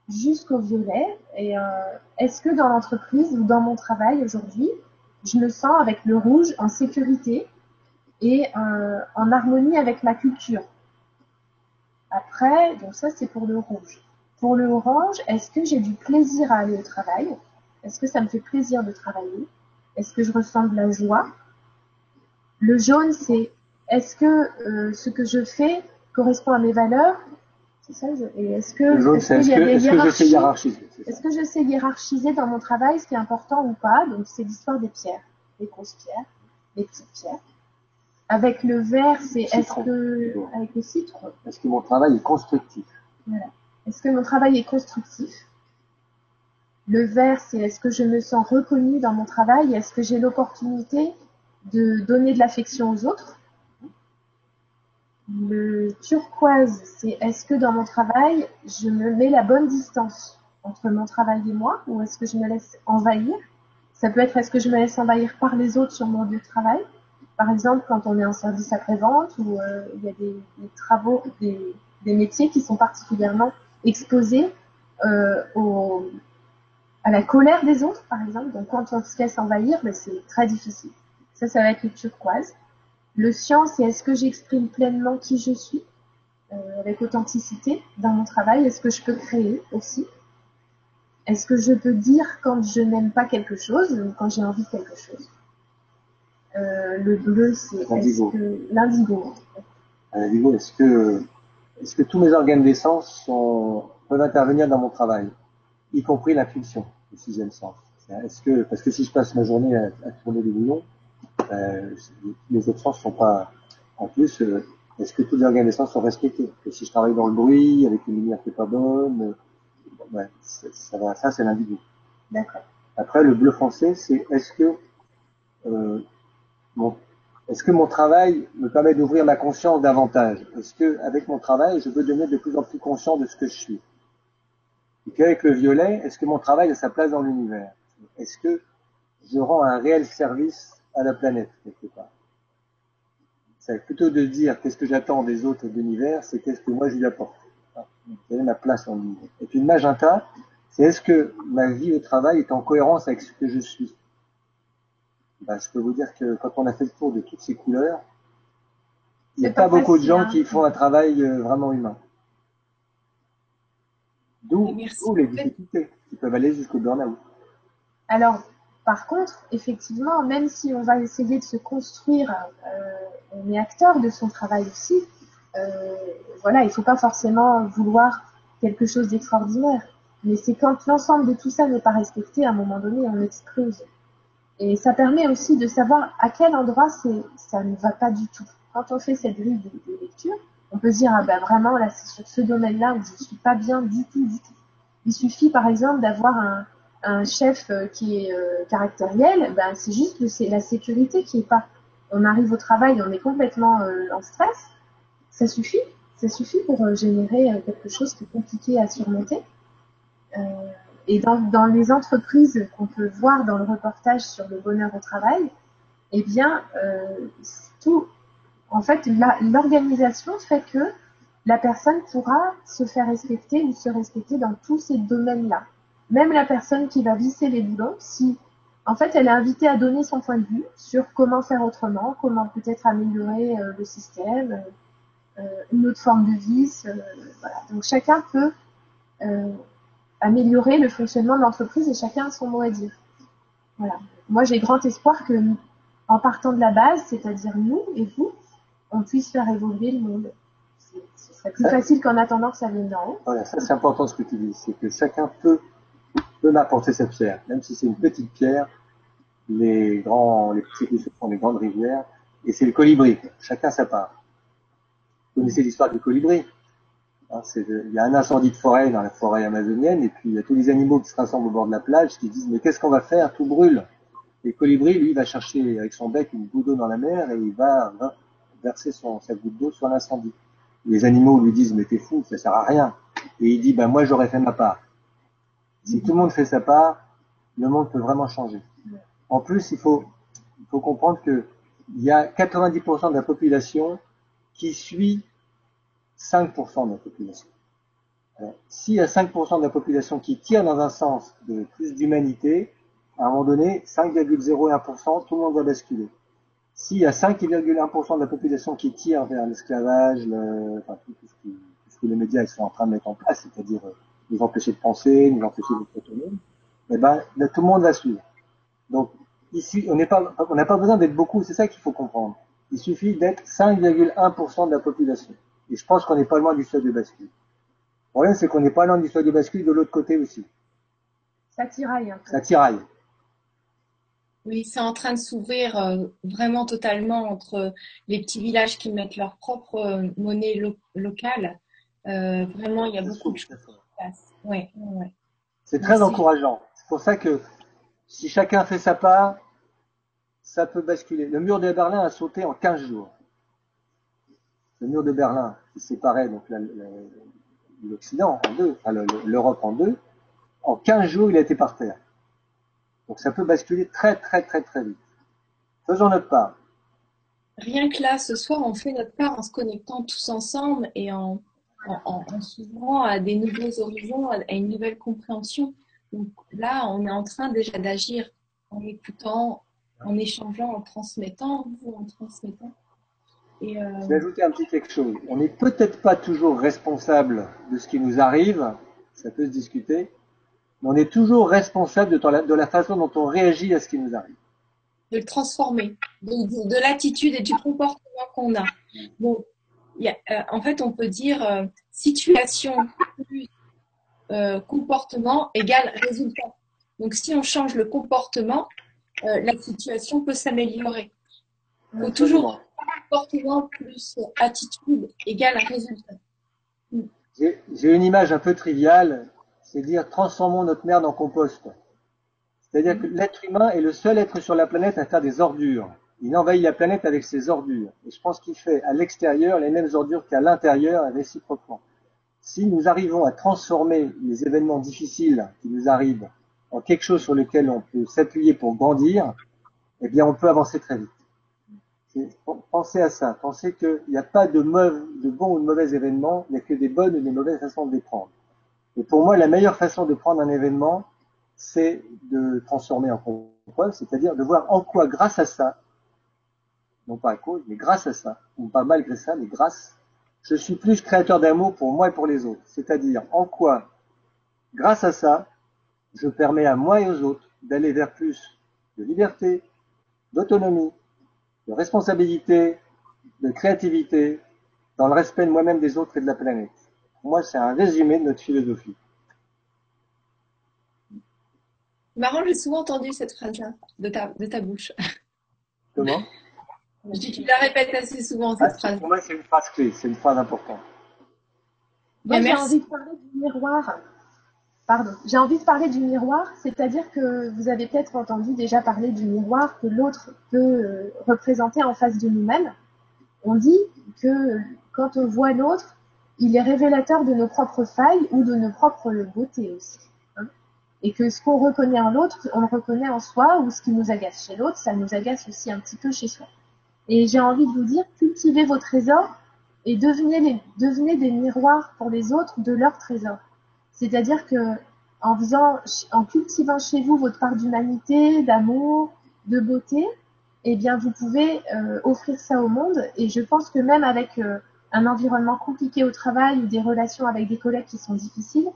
jusqu'au violet. Et euh, est-ce que dans l'entreprise ou dans mon travail aujourd'hui, je me sens avec le rouge en sécurité et euh, en harmonie avec ma culture? Après, donc ça c'est pour le rouge. Pour le orange, est-ce que j'ai du plaisir à aller au travail? Est-ce que ça me fait plaisir de travailler? Est-ce que je ressens de la joie? Le jaune, c'est est-ce que euh, ce que je fais correspond à mes valeurs? C'est ça Et est-ce que, est -ce que, est que je sais hiérarchiser Est-ce que je sais hiérarchiser dans mon travail ce qui est important ou pas? Donc c'est l'histoire des pierres, les grosses pierres, les petites pierres. Avec le vert, c'est est-ce que avec le citron? Est-ce que mon travail est constructif? Voilà. Est-ce que mon travail est constructif? Le vert, c'est est-ce que je me sens reconnue dans mon travail? Est-ce que j'ai l'opportunité de donner de l'affection aux autres? Le turquoise, c'est est-ce que dans mon travail, je me mets la bonne distance entre mon travail et moi ou est-ce que je me laisse envahir? Ça peut être est-ce que je me laisse envahir par les autres sur mon lieu de travail? Par exemple, quand on est en service après-vente ou euh, il y a des, travaux, des, métiers qui sont particulièrement exposés euh, à la colère des autres, par exemple. Donc, quand on se laisse envahir, ben, c'est très difficile. Ça, ça va être le turquoise. Le cyan, c'est est-ce que j'exprime pleinement qui je suis, euh, avec authenticité dans mon travail Est-ce que je peux créer aussi? Est-ce que je peux dire quand je n'aime pas quelque chose ou quand j'ai envie de quelque chose? Euh, le bleu, c'est l'indigo. L'indigo. Est-ce que, est-ce que tous mes organes d'essence sont, peuvent intervenir dans mon travail, y compris l'intuition, le sixième sens? Est-ce que, parce que si je passe ma journée à, à tourner des bouillons, euh, les sens sont pas. En plus, euh, est-ce que tous les organes d'essence sont respectés? Que si je travaille dans le bruit, avec une lumière qui est pas bonne, ouais, ça va. Ça, c'est l'indigo. D'accord. Après, le bleu foncé, c'est est-ce que euh. Est-ce que mon travail me permet d'ouvrir ma conscience davantage? Est-ce que avec mon travail, je veux devenir de plus en plus conscient de ce que je suis? Et puis avec le violet, est-ce que mon travail a sa place dans l'univers? Est-ce que je rends un réel service à la planète quelque part C'est plutôt de dire qu'est-ce que j'attends des autres de l'univers, c'est qu'est-ce que moi je lui apporte. Quelle est ma place dans l'univers Et puis le magenta, c'est est-ce que ma vie au travail est en cohérence avec ce que je suis? Ben, je peux vous dire que quand on a fait le tour de toutes ces couleurs, il n'y a pas, pas beaucoup de gens hein. qui font un travail euh, vraiment humain. D'où les difficultés qui peuvent aller jusqu'au burn-out. Alors, par contre, effectivement, même si on va essayer de se construire, euh, on est acteur de son travail aussi. Euh, voilà, il ne faut pas forcément vouloir quelque chose d'extraordinaire. Mais c'est quand l'ensemble de tout ça n'est pas respecté, à un moment donné, on explose. Et ça permet aussi de savoir à quel endroit ça ne va pas du tout. Quand on fait cette grille de, lecture, on peut se dire, ah ben vraiment, là, c'est sur ce domaine-là où je ne suis pas bien du tout, du tout. Il suffit, par exemple, d'avoir un, un chef qui est caractériel, ben, c'est juste que c'est la sécurité qui est pas. On arrive au travail, on est complètement en stress. Ça suffit, ça suffit pour générer quelque chose qui est compliqué à surmonter. et dans, dans les entreprises qu'on peut voir dans le reportage sur le bonheur au travail, eh bien, tout, en fait, l'organisation fait que la personne pourra se faire respecter ou se respecter dans tous ces domaines-là. Même la personne qui va visser les boulons, si en fait elle est invitée à donner son point de vue sur comment faire autrement, comment peut-être améliorer euh, le système, euh, euh, une autre forme de vis. voilà. Donc chacun peut améliorer le fonctionnement de l'entreprise et chacun a son mot à dire. Voilà. Moi j'ai grand espoir que en partant de la base, c'est-à-dire nous et vous, on puisse faire évoluer le monde. Ce serait plus facile qu'en attendant que ça vienne d'en haut. Voilà, ça c'est important ce que tu dis, c'est que chacun peut, peut m'apporter sa pierre, même si c'est une petite pierre. Les grands, les petits ce sont les grandes rivières, et c'est le colibri. Chacun sa part. Vous connaissez l'histoire du colibri hein, Il y a un incendie de forêt dans la forêt amazonienne, et puis il y a tous les animaux qui se rassemblent au bord de la plage, qui disent mais qu'est-ce qu'on va faire? Tout brûle. Et le colibri, lui, va chercher avec son bec une goutte d'eau dans la mer et il va verser sa goutte d'eau sur l'incendie. Les animaux lui disent mais t'es fou, ça sert à rien. Et il dit ben moi j'aurais fait ma part. Si tout le monde fait sa part, le monde peut vraiment changer. En plus, il faut, il faut comprendre que il y a 90% de la population qui suit 5% de la population. S'il y a 5% de la population qui tire dans un sens de plus d'humanité, à un moment donné, 5,01%, tout le monde va basculer. S'il y a 5,1% de la population qui tire vers l'esclavage, enfin, tout, ce, que les médias sont en train de mettre en place, c'est-à-dire euh, nous empêcher de penser, nous empêcher d'être autonomes, eh ben, tout le monde va suivre. Donc, ici, on n'a pas, on n'a pas besoin d'être beaucoup, c'est ça qu'il faut comprendre. Il suffit d'être 5,1% de la population. Et je pense qu'on n'est pas loin du seuil de bascule. Le problème, c'est qu'on n'est pas loin du seuil de bascule de l'autre côté aussi. Ça tiraille un peu. Ça tiraille. Oui, c'est en train de s'ouvrir euh, vraiment totalement entre les petits villages qui mettent leur propre euh, monnaie locale. Euh, vraiment, il y a beaucoup de choses C'est très encourageant. C'est pour ça que si chacun fait sa part, ça peut basculer. Le mur de Berlin a sauté en 15 jours. Le mur de Berlin qui séparait donc l'Occident en deux, l'Europe en deux, en 15 jours, il a été par terre. Donc ça peut basculer très très très très vite. Faisons notre part. Rien que là, ce soir, on fait notre part en se connectant tous ensemble et en, en, s'ouvrant à des nouveaux horizons, à une nouvelle compréhension. Donc là, on est en train déjà d'agir en écoutant, en échangeant, en transmettant, vous en transmettant. Et euh... Je vais ajouter un petit quelque chose. On n'est peut-être pas toujours responsable de ce qui nous arrive, ça peut se discuter, on est toujours responsable de, la, façon dont on réagit à ce qui nous arrive. De le transformer, de, l'attitude et du comportement qu'on a. Donc, euh, en fait, on peut dire euh, situation plus euh, comportement égale résultat. Donc, si on change le comportement, la situation peut s'améliorer. Donc, toujours comportement plus attitude égale résultat. J'ai une image un peu triviale c'est dire transformons notre merde en compost. C'est-à-dire que l'être humain est le seul être sur la planète à faire des ordures. Il envahit la planète avec ses ordures. Et je pense qu'il fait à l'extérieur les mêmes ordures qu'à l'intérieur réciproquement. Si nous arrivons à transformer les événements difficiles qui nous arrivent en quelque chose sur lequel on peut s'appuyer pour grandir, eh bien, on peut avancer très vite. Pensez à ça. Pensez qu'il n'y a pas de, bons ou de mauvais événements, il n'y a que des bonnes ou des mauvaises façons de les prendre. Et pour moi, la meilleure façon de prendre un événement, c'est de transformer en contrôle, c'est-à-dire de voir en quoi, grâce à ça, non pas à cause, mais grâce à ça, ou pas malgré ça, mais grâce, je suis plus créateur d'amour pour moi et pour les autres. C'est-à-dire en quoi, grâce à ça, je permets à moi et aux autres d'aller vers plus de liberté, d'autonomie, de responsabilité, de créativité, dans le respect de moi-même des autres et de la planète moi, c'est un résumé de notre philosophie. Marrant, j'ai souvent entendu cette phrase-là de ta, de ta bouche. Comment? Je dis tu la répètes assez souvent, cette ah, phrase. Pour moi, c'est une phrase clé, c'est une phrase importante. Moi, j'ai envie de parler du miroir. pardon, j'ai envie de parler du miroir, c'est-à-dire que vous avez peut-être entendu déjà parler du miroir que l'autre peut euh, représenter en face de nous-mêmes. On dit que quand on voit l'autre, il est révélateur de nos propres failles ou de nos propres beautés aussi. Hein. et que ce qu'on reconnaît en l'autre, on le reconnaît en soi, ou ce qui nous agace chez l'autre, ça nous agace aussi un petit peu chez soi. Et j'ai envie de vous dire, cultivez vos trésors et devenez, des miroirs pour les autres de leurs trésors. C'est-à-dire que en faisant, en cultivant chez vous votre part d'humanité, d'amour, de beauté, eh bien vous pouvez euh, offrir ça au monde. Et je pense que même avec euh, un environnement compliqué au travail ou des relations avec des collègues qui sont difficiles,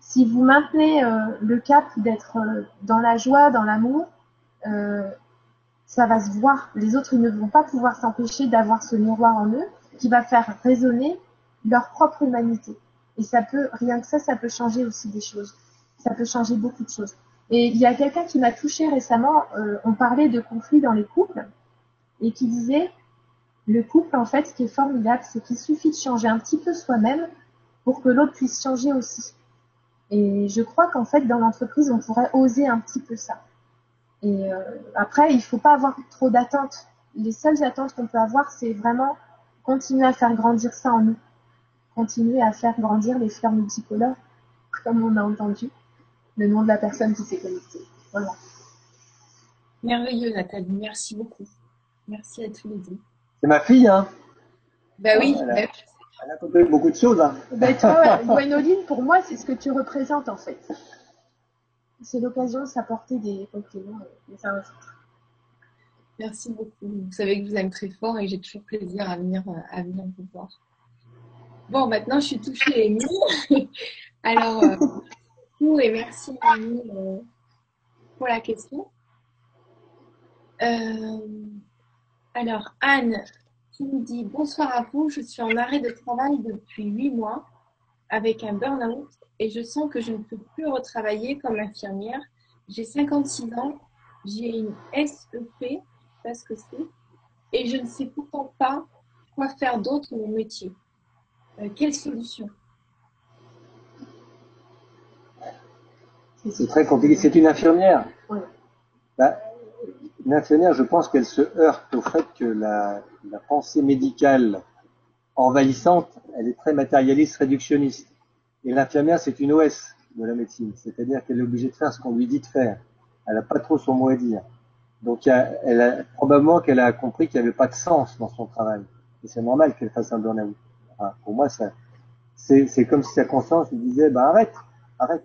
si vous maintenez euh, le cap d'être dans la joie, dans l'amour, ça va se voir. Les autres, ils ne vont pas pouvoir s'empêcher d'avoir ce miroir en eux qui va faire résonner leur propre humanité. Et ça peut, rien que ça, ça peut changer aussi des choses. Ça peut changer beaucoup de choses. Et il y a quelqu'un qui m'a touché récemment, euh, on parlait de conflits dans les couples, et qui disait, le couple, en fait, ce qui est formidable, c'est qu'il suffit de changer un petit peu soi-même pour que l'autre puisse changer aussi. Et je crois qu'en fait, dans l'entreprise, on pourrait oser un petit peu ça. Et euh, après, il faut pas avoir trop d'attentes. Les seules attentes qu'on peut avoir, c'est vraiment continuer à faire grandir ça en nous. Continuer à faire grandir les fleurs multicolores, comme on a entendu le nom de la personne qui s'est connectée. Voilà. Merveilleux, Nathalie. Merci beaucoup. Merci à tous les deux. C'est ma fille, hein Bah oui. Elle a, bah elle a compris beaucoup de choses. Hein. Bah, toi, Gwénoline, pour moi, c'est ce que tu représentes en fait. C'est l'occasion de s'apporter des compliments les uns aux Merci beaucoup. Vous savez que vous aime très fort et j'ai toujours plaisir à venir, euh, à venir vous voir. Bon, maintenant, je suis touchée et Alors, euh, et merci euh, pour la question. Euh, alors, Anne qui nous dit Bonsoir à vous, je suis en arrêt de travail depuis huit mois avec un burn-out et je sens que je ne peux plus retravailler comme infirmière. J'ai 56 ans, j'ai une SEP parce que c'est. Et je ne sais pourtant pas quoi faire d'autre mon métier. Euh, quelle solution? C'est très compliqué. C'est une infirmière. Oui. Bah, une infirmière, je pense qu'elle se heurte au fait que la, la pensée médicale envahissante, elle est très matérialiste, réductionniste. Et l'infirmière, c'est une OS de la médecine. C'est-à-dire qu'elle est obligée de faire ce qu'on lui dit de faire. Elle n'a pas trop son mot à dire. Donc, elle probablement qu'elle a compris qu'il n'y avait pas de sens dans son travail. Et c'est normal qu'elle fasse un burn-out. pour moi, c'est, comme si sa conscience lui disait, bah, arrête, arrête.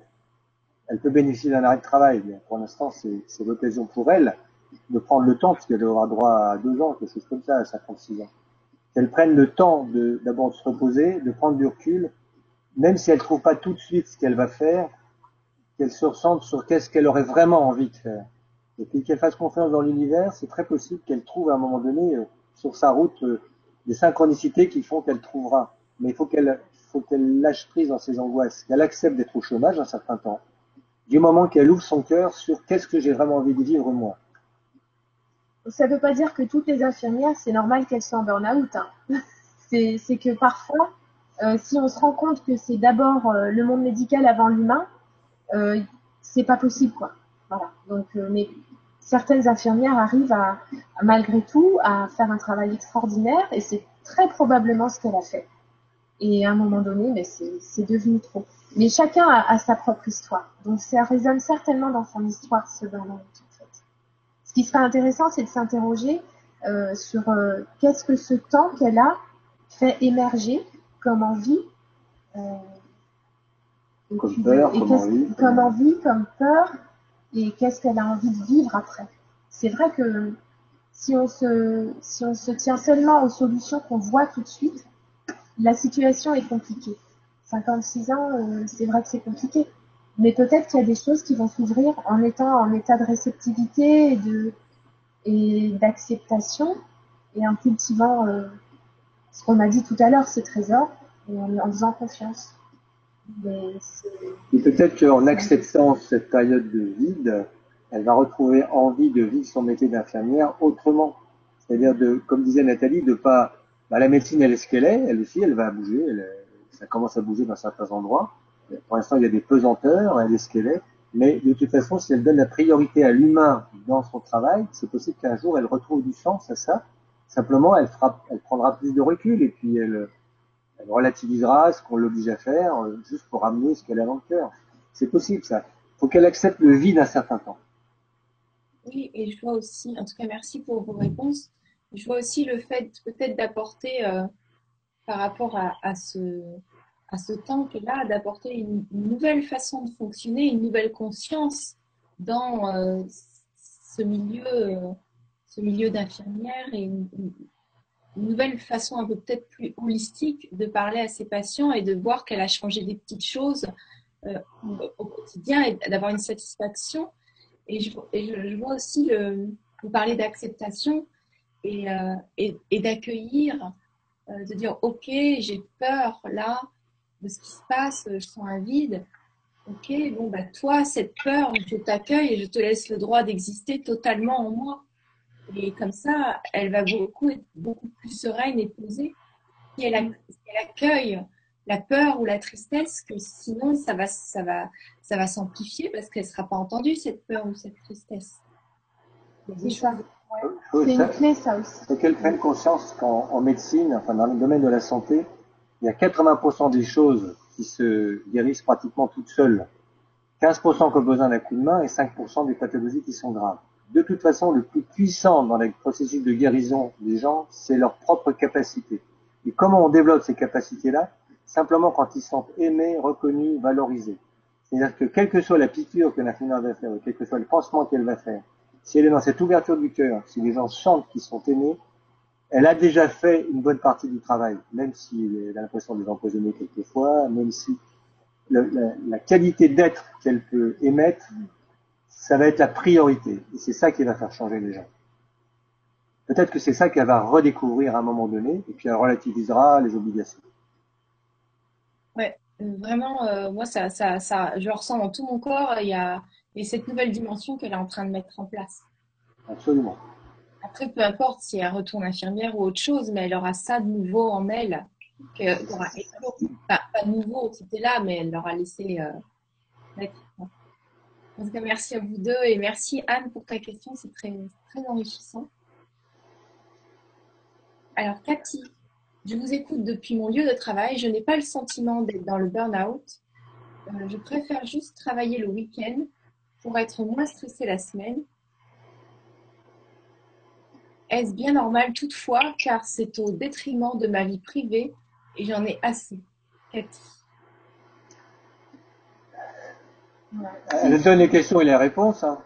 Elle peut bénéficier d'un arrêt de travail. Pour l'instant, c'est, l'occasion pour elle de prendre le temps, parce qu'elle aura droit à deux ans, quelque chose comme ça, à 56 ans. Qu'elle prenne le temps d'abord de se reposer, de prendre du recul, même si elle trouve pas tout de suite ce qu'elle va faire, qu'elle se ressente sur qu'est-ce qu'elle aurait vraiment envie de faire et puis qu'elle fasse confiance dans l'univers, c'est très possible qu'elle trouve à un moment donné euh, sur sa route euh, des synchronicités qui font qu'elle trouvera. Mais il faut qu'elle faut qu'elle lâche prise dans ses angoisses, qu'elle accepte d'être au chômage un certain temps, du moment qu'elle ouvre son cœur sur qu'est-ce que j'ai vraiment envie de vivre moi. Ça ne veut pas dire que toutes les infirmières, c'est normal qu'elles soient en burn-out. Hein. c'est que parfois, euh, si on se rend compte que c'est d'abord le monde médical avant l'humain, euh, c'est pas possible quoi. Voilà. Donc, mais certaines infirmières arrivent à, malgré tout à faire un travail extraordinaire et c'est très probablement ce qu'elle a fait. Et à un moment donné, c'est devenu trop. Mais chacun a, sa propre histoire. Donc ça résonne certainement dans son histoire, ce burn en fait. Ce qui serait intéressant, c'est de s'interroger euh, sur euh, qu'est-ce que ce temps qu'elle a fait émerger comme envie. Euh, comme peur, comme envie. Comme envie, comme peur, et qu'est-ce qu'elle a envie de vivre après. C'est vrai que si on se, si on se tient seulement aux solutions qu'on voit tout de suite, la situation est compliquée. 56 ans, c'est vrai que c'est compliqué. Mais peut-être qu'il y a des choses qui vont s'ouvrir en étant en état de réceptivité et d'acceptation et en cultivant euh, ce qu'on a dit tout à l'heure, ce trésor, et en faisant confiance. Et peut-être qu'en acceptant cette période de vide, elle va retrouver envie de vivre son métier d'infirmière autrement. C'est-à-dire comme disait Nathalie, de pas, bah, la médecine elle est ce qu'elle est, elle aussi, elle va bouger, ça commence à bouger dans certains endroits, Pour l'instant, il y a des pesanteurs, hein, des squelettes, mais de toute façon, si elle donne la priorité à l'humain dans son travail, c'est possible qu'un jour elle retrouve du sens à ça. Simplement, elle, prendra plus de recul et puis elle, elle relativisera ce qu'on l'oblige à faire, euh, juste pour ramener ce qu'elle a dans le cœur. C'est possible ça. Il faut qu'elle accepte le vide un certain temps. Oui, et je vois aussi, en tout cas merci pour vos réponses, je vois aussi le fait peut-être d'apporter euh, par rapport à, ce, à ce a, d'apporter une, nouvelle façon de fonctionner, une nouvelle conscience dans euh, ce milieu, euh, ce milieu d'infirmière et une, nouvelle façon un peu peut-être plus holistique de parler à ses patients et de voir qu'elle a changé des petites choses au quotidien et d'avoir une satisfaction. Et je, vois aussi vous parler d'acceptation et, euh, et, d'accueillir, euh, de dire ok, j'ai peur là de ce qui se passe, je sens un vide. Ok, bon bah toi cette peur, je t'accueille et je te laisse le droit d'exister totalement en moi. Et comme ça, elle va beaucoup être beaucoup plus sereine et posée si elle, si elle accueille la peur ou la tristesse que sinon ça va ça va ça va s'amplifier parce qu'elle sera pas entendue cette peur ou cette tristesse. C'est ça. C'est une clé ça aussi. Faut qu'elle prenne conscience qu'en médecine, enfin dans le domaine de la santé, il y a 80% des choses qui se guérissent pratiquement toutes seules. 15% qui ont besoin d'un coup de main et 5% des pathologies qui sont graves. De toute façon, le plus puissant dans les processus de guérison des gens, c'est leur propre capacité. Et comment on développe ces capacités-là? Simplement quand ils sentent aimés, reconnus, valorisés. C'est-à-dire que quelle que soit la piqûre que l'infirmière va faire, quel que soit le pansement qu'elle va faire, si elle est dans cette ouverture du cœur, si les gens sentent qu'ils sont aimés, elle a déjà fait une bonne partie du travail, même si elle a l'impression de les empoisonner quelquefois, même si la, la qualité d'être qu'elle peut émettre, ça va être la priorité. Et c'est ça qui va faire changer les gens. Peut-être que c'est ça qu'elle va redécouvrir à un moment donné, et puis elle relativisera les obligations. Ouais, vraiment, euh, moi, ça, ça, ça, je le ressens dans tout mon corps. Il y a, cette nouvelle dimension qu'elle est en train de mettre en place. Absolument. Après, peu importe si elle retourne infirmière ou autre chose, mais elle aura ça de nouveau en elle. Que, aura pas, pas nouveau, c'était là, mais elle l'aura laissé euh, mettre. En tout cas, merci à vous deux et merci Anne pour ta question, c'est très, très enrichissant. Alors, Cathy, je vous écoute depuis mon lieu de travail. Je n'ai pas le sentiment d'être dans le burn-out. Euh, je préfère juste travailler le week-end pour être moins stressée la semaine. Est-ce bien normal toutefois, car c'est au détriment de ma vie privée et j'en ai assez? Cathy. Elle donne les questions et les réponses. Hein.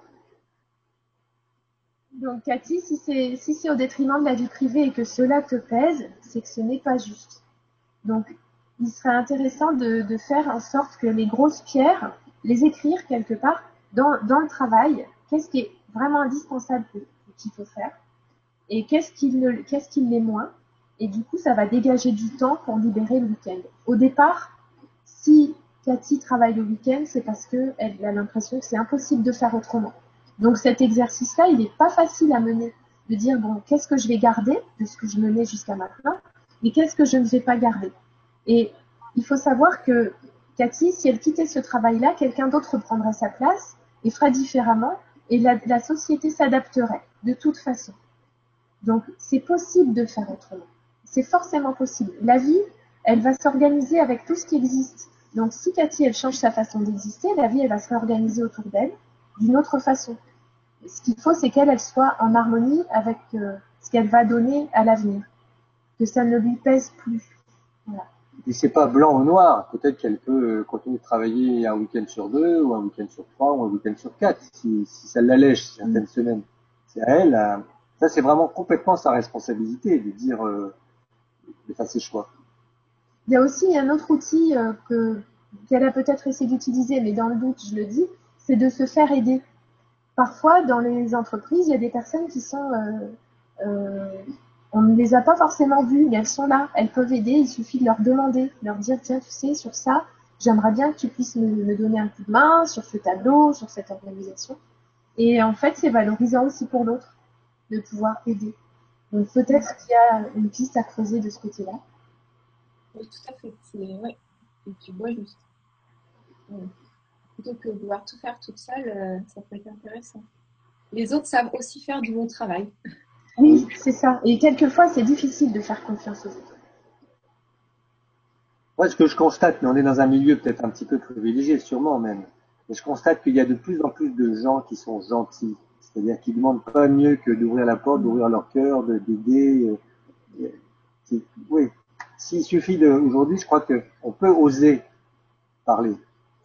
Donc Cathy, si c'est si c'est au détriment de la vie privée et que cela te pèse, c'est que ce n'est pas juste. Donc il serait intéressant de, de, faire en sorte que les grosses pierres, les écrire quelque part dans, dans le travail, qu'est-ce qui est vraiment indispensable qu'il faut faire? Et qu'est-ce qui qu'est-ce qui l'est moins? Et du coup, ça va dégager du temps pour libérer le week-end. Au départ, si Cathy travaille le week-end, c'est parce qu'elle a l'impression que c'est impossible de faire autrement. Donc cet exercice-là, il n'est pas facile à mener. De dire, bon, qu'est-ce que je vais garder de ce que je menais jusqu'à maintenant et qu'est-ce que je ne vais pas garder? Et il faut savoir que Cathy, si elle quittait ce travail-là, quelqu'un d'autre prendrait sa place et ferait différemment et la société s'adapterait de toute façon. Donc c'est possible de faire autrement. C'est forcément possible. La vie, elle va s'organiser avec tout ce qui existe. Donc si Cathy, elle change sa façon d'exister, la vie, elle va se réorganiser autour d'elle d'une autre façon ce qu'il faut, c'est qu'elle soit en harmonie avec euh, ce qu'elle va donner à l'avenir, que ça ne lui pèse plus. Voilà. Et c'est pas blanc ou noir. Peut-être qu'elle peut euh, continuer de travailler un week-end sur deux, ou un week-end sur trois, ou un week-end sur quatre, si, ça l'allège certaines mm. semaines. C'est à elle. Ça, c'est vraiment complètement sa responsabilité de dire, euh, de faire ses choix. Il y a aussi un autre outil que qu'elle a peut-être essayé d'utiliser, mais dans le doute, je le dis, c'est de se faire aider. Parfois, dans les entreprises, il y a des personnes qui sont, euh, euh, on ne les a pas forcément vues, mais elles sont là, elles peuvent aider, il suffit de leur demander, leur dire, tiens, tu sais, sur ça, j'aimerais bien que tu puisses me, donner un coup de main sur ce tableau, sur cette organisation. Et en fait, c'est valorisant aussi pour l'autre de pouvoir aider. Donc peut-être qu'il y a une piste à creuser de ce côté-là. Oui, tout à fait. Oui, tu vois juste. Plutôt que de vouloir tout faire toute seule, euh, ça peut être intéressant. Les autres savent aussi faire du bon travail. Oui, c'est ça. Et quelquefois, c'est difficile de faire confiance aux autres. Moi, ce que je constate, mais on est dans un milieu peut-être un petit peu privilégié, sûrement même, mais je constate qu'il y a de plus en plus de gens qui sont gentils. C'est-à-dire qu'ils demandent pas mieux que d'ouvrir la porte, d'ouvrir leur cœur, d'aider. Euh, oui. S'il suffit aujourd'hui, je crois qu'on peut oser parler,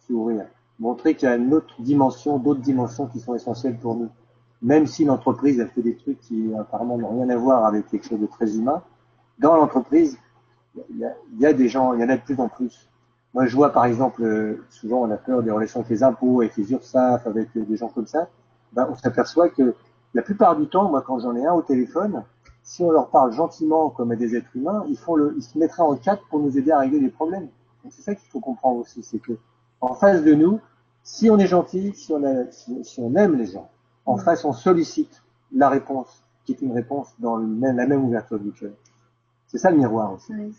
s'ouvrir, montrer qu'il y a une autre dimension, d'autres dimensions qui sont essentielles pour nous. Même si l'entreprise a fait des trucs qui apparemment n'ont rien à voir avec quelque chose de très humain, dans l'entreprise, il y, a, il y a des gens, il y en a de plus en plus. Moi, je vois par exemple, euh, souvent on a peur des relations avec les impôts, avec les URSAF, avec des gens comme ça. Ben, on s'aperçoit que la plupart du temps, moi, quand j'en ai un au téléphone, si on leur parle gentiment comme à des êtres humains, ils font le, ils se mettraient en quatre pour nous aider à régler les problèmes. C'est ça qu'il faut comprendre aussi, c'est que en face de nous, si on est gentil, si on, a, si, on aime les gens, en face on sollicite la réponse, qui est une réponse dans le même, la même ouverture du cœur. C'est ça le miroir aussi. Oui,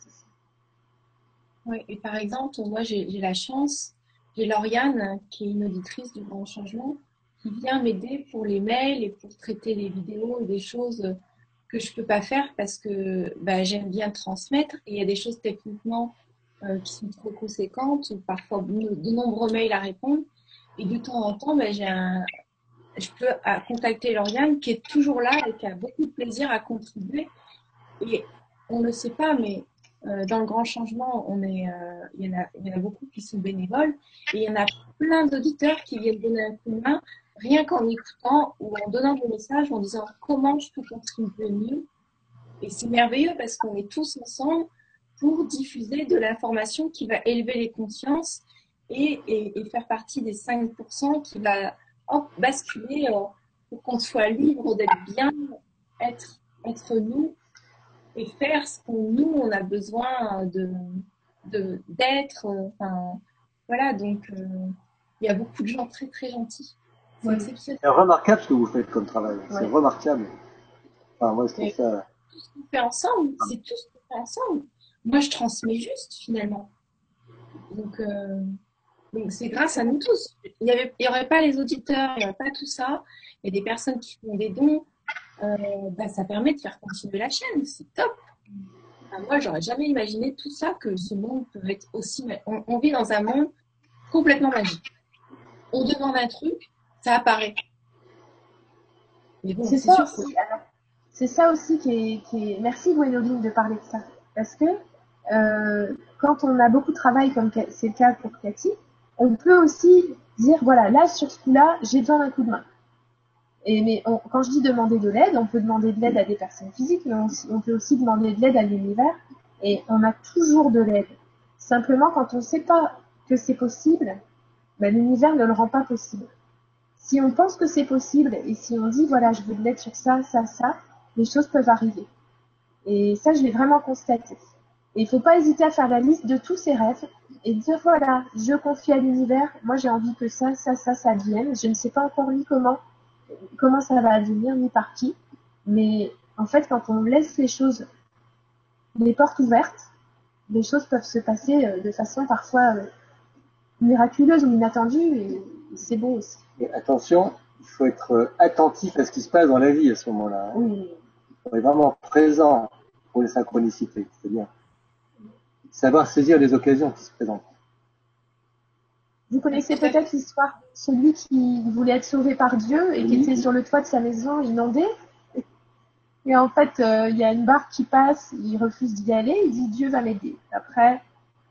oui et par exemple, moi j'ai la chance, j'ai Lauriane qui est une auditrice du Grand Changement, qui vient m'aider pour les mails et pour traiter les vidéos et des choses que je peux pas faire parce que bah, j'aime bien transmettre. Et il y a des choses techniquement euh, qui sont trop conséquentes ou parfois de nombreux mails à répondre. Et de temps en temps bah, je peux contacter Lauriane qui est toujours là et qui a beaucoup de plaisir à contribuer. Et on ne le sait pas mais euh, dans le grand changement on est euh, il, y en a, il y en a beaucoup qui sont bénévoles. Et il y en a plein d'auditeurs qui viennent donner un coup de main rien qu'en écoutant ou en donnant des messages, en disant comment je peux contribuer mieux. Et c'est merveilleux parce qu'on est tous ensemble pour diffuser de l'information qui va élever les consciences et, faire partie des 5% qui va basculer euh, pour qu'on soit libre d'être bien, être, être nous et faire ce qu'on nous on a besoin de d'être. enfin, voilà, donc euh, il y a beaucoup de gens très très gentils. C'est remarquable ce que vous faites comme travail. C'est remarquable. Enfin, moi, je trouve ça. Tout ce qu'on fait ensemble, c'est tout ce qu'on fait ensemble. Moi, je transmets juste, finalement. Donc, euh, donc c'est grâce à nous tous. Il n'y aurait pas les auditeurs, il n'y aurait pas tout ça. Il y a des personnes qui font des dons. Euh, bah, ça permet de faire continuer la chaîne. C'est top. Moi, moi, j'aurais jamais imaginé tout ça, que ce monde peut être aussi. on vit dans un monde complètement magique. On demande un truc, ça apparaît. c'est ça, aussi, c'est ça aussi qui est, Merci Gwénoline de parler de ça. Parce que euh, quand on a beaucoup de travail, comme c'est le cas pour Cathy, on peut aussi dire, voilà, là, sur ce coup-là, j'ai besoin d'un coup de main. Et, mais quand je dis demander de l'aide, on peut demander de l'aide à des personnes physiques, mais on, peut aussi demander de l'aide à l'univers. Et on a toujours de l'aide. Simplement, quand on ne sait pas que c'est possible, ben, l'univers ne le rend pas possible. Si on pense que c'est possible et si on dit voilà, je veux de l'aide sur ça, ça, ça, les choses peuvent arriver. Et ça, je l'ai vraiment constaté. Et il ne faut pas hésiter à faire la liste de tous ses rêves et dire voilà, je confie à l'univers, moi j'ai envie que ça, ça, ça, ça vienne. Je ne sais pas encore ni comment, comment ça va advenir, ni par qui. Mais en fait, quand on laisse les choses, les portes ouvertes, les choses peuvent se passer euh, de façon parfois euh, miraculeuse ou inattendue c'est beau aussi. Et attention, il faut être euh, attentif à ce qui se passe dans la vie à ce moment-là. Hein. Oui. Il faut être vraiment présent pour les synchronicités, c'est-à-dire savoir saisir les occasions qui se présentent. Vous connaissez peut-être l'histoire de celui qui voulait être sauvé par Dieu et qui était sur le toit de sa maison inondé? Et en fait, euh, il y a une barque qui passe, il refuse d'y aller, il dit Dieu va m'aider. Après,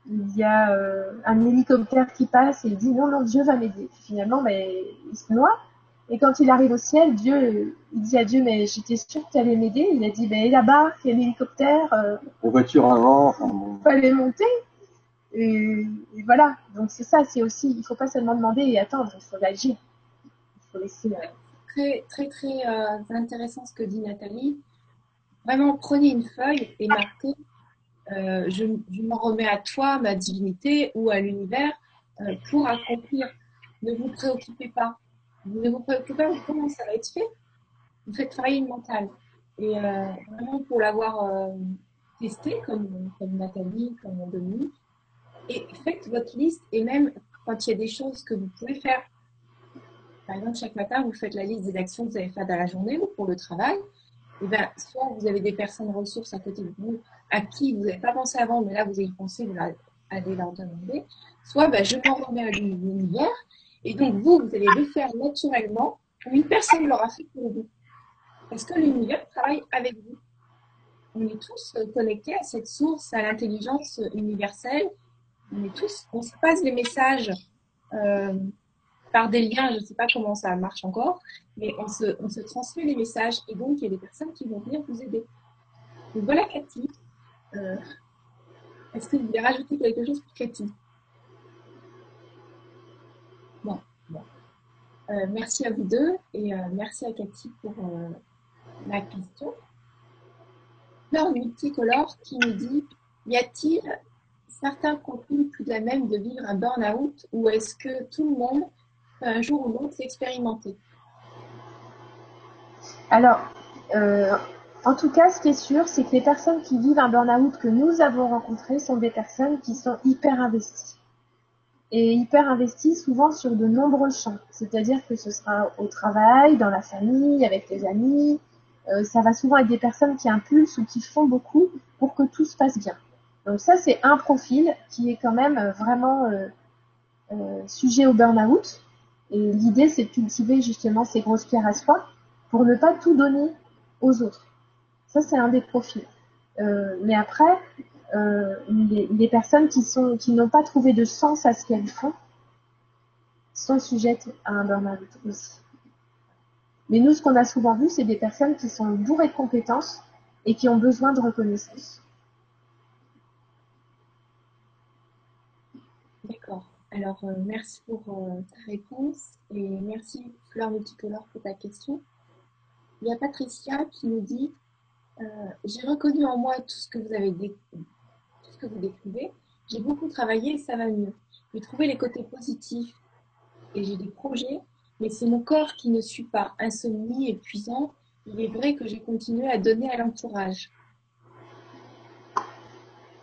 il y a euh, un hélicoptère qui passe et il dit non, non, Dieu va m'aider. Finalement, mais il se noie. Et quand il arrive au ciel, Dieu, il dit à Dieu, mais j'étais sûr que tu allais m'aider. Il a dit, ben, là-bas, il y a l'hélicoptère. Euh, Les voitures avant. Il fallait monter. Et, voilà. Donc c'est ça, c'est aussi, il faut pas seulement demander et attendre, il faut agir. Il faut laisser. Euh, très, très, très intéressant ce que dit Nathalie. Vraiment, prenez une feuille et marquez euh, je, m'en remets à toi, ma divinité, ou à l'univers euh, pour accomplir. Ne vous préoccupez pas. Ne vous préoccupez pas de comment ça va être fait? Vous faites travailler le mental. Et euh, vraiment, pour l'avoir testé, comme, comme Nathalie, comme Dominique, et faites votre liste et même quand il y a des choses que vous pouvez faire. Par exemple, chaque matin, vous faites la liste des actions que vous allez faire dans la journée ou pour le travail. Et bien, soit vous avez des personnes ressources à côté de vous à qui vous n'avez pas pensé avant, mais là, vous avez pensé, vous allez leur demander. Soit, ben, je m'en remets à l'univers. Et donc, vous, vous allez le faire naturellement, ou une personne l'aura fait pour vous. Parce que l'univers travaille avec vous. On est tous connectés à cette source, à l'intelligence universelle. On est tous, on se passe les messages euh, par des liens, je ne sais pas comment ça marche encore, mais on se, on se transmet les messages et donc il y a des personnes qui vont venir vous aider. Donc voilà Cathy. Euh, Est-ce que vous voulez rajouter quelque chose pour Cathy? Bon, bon. Euh, merci à vous deux et euh, merci à Cathy pour la question. Fleur multicolore qui nous dit Y a-t-il certains contenus plus à même de vivre un burn-out ou est-ce que tout le monde peut un jour ou l'autre l'expérimenter? Alors, en tout cas, ce qui est sûr, c'est que les personnes qui vivent un burn-out que nous avons rencontrées sont des personnes qui sont hyper investies. Et hyper investies souvent sur de nombreux champs. C'est-à-dire que ce sera au travail, dans la famille, avec les amis, euh, ça va souvent être des personnes qui impulsent ou qui font beaucoup pour que tout se passe bien. Donc ça, c'est un profil qui est quand même euh, vraiment euh, sujet au burn-out. Et l'idée, c'est de cultiver justement ces grosses pierres à soi pour ne pas tout donner aux autres. C'est un des profils. Euh, mais après, euh, les, personnes qui sont qui n'ont pas trouvé de sens à ce qu'elles font sont sujettes à un burn-out aussi. Mais nous, ce qu'on a souvent vu, c'est des personnes qui sont bourrées de compétences et qui ont besoin de reconnaissance. D'accord. Alors, euh, merci pour ta réponse et merci Fleur Multicolore pour ta question. Il y a Patricia qui nous dit euh, J'ai reconnu en moi tout ce que vous avez tout ce que vous décrivez. J'ai beaucoup travaillé et ça va mieux. J'ai trouvé les côtés positifs et j'ai des projets mais c'est mon corps qui ne suit pas. Insomnie, épuisant, il est vrai que j'ai continué à donner à l'entourage.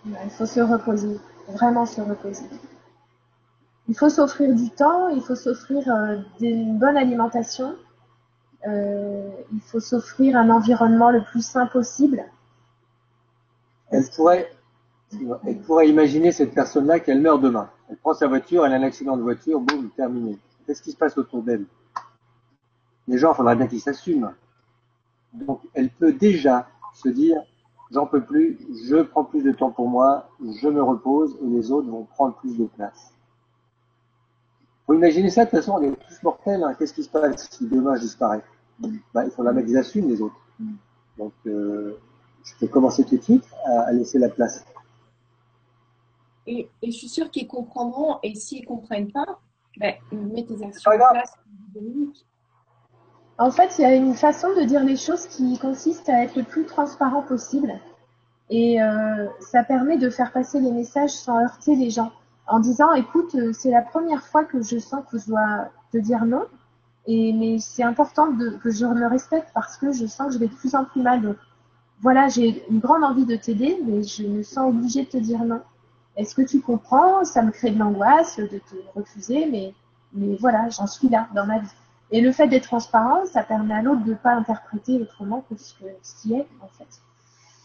Il faut se reposer, vraiment se reposer. Il faut s'offrir du temps, il faut s'offrir euh, une bonne alimentation, il faut s'offrir un environnement le plus sain possible. Elle pourrait, imaginer cette personne-là qu'elle meurt demain. Elle prend sa voiture, elle a un accident de voiture, boum, terminé. Qu'est-ce qui se passe autour d'elle? Les gens, il faudra bien qu'ils s'assument. Donc, elle peut déjà se dire, j'en peux plus, je prends plus de temps pour moi, je me repose et les autres vont prendre plus de place. Faut imaginer ça, de toute façon, on est tous mortels. Hein. Qu'est-ce qui se passe si demain je disparais? Bah, Il faudra mettre qu'ils assument, les autres. Donc, euh, je peux commencer tout de suite à, à laisser la place. Et, et, je suis sûre qu'ils comprendront, et s'ils ne comprennent pas, ben, mets tes actions en place. En fait, il y a une façon de dire les choses qui consiste à être le plus transparent possible. Et euh, ça permet de faire passer les messages sans heurter les gens. En disant, écoute, euh, c'est la première fois que je sens que je dois te dire non. Et, mais c'est important de, que je me respecte parce que je sens que je vais de plus en plus mal. Donc, voilà, j'ai une grande envie de t'aider, mais je me sens obligée de te dire non. Est-ce que tu comprends? Ça me crée de l'angoisse de te refuser, mais, mais voilà, j'en suis là dans ma vie. Et le fait d'être transparent, ça permet à l'autre de ne pas interpréter autrement que ce, que, ce qui est, en fait.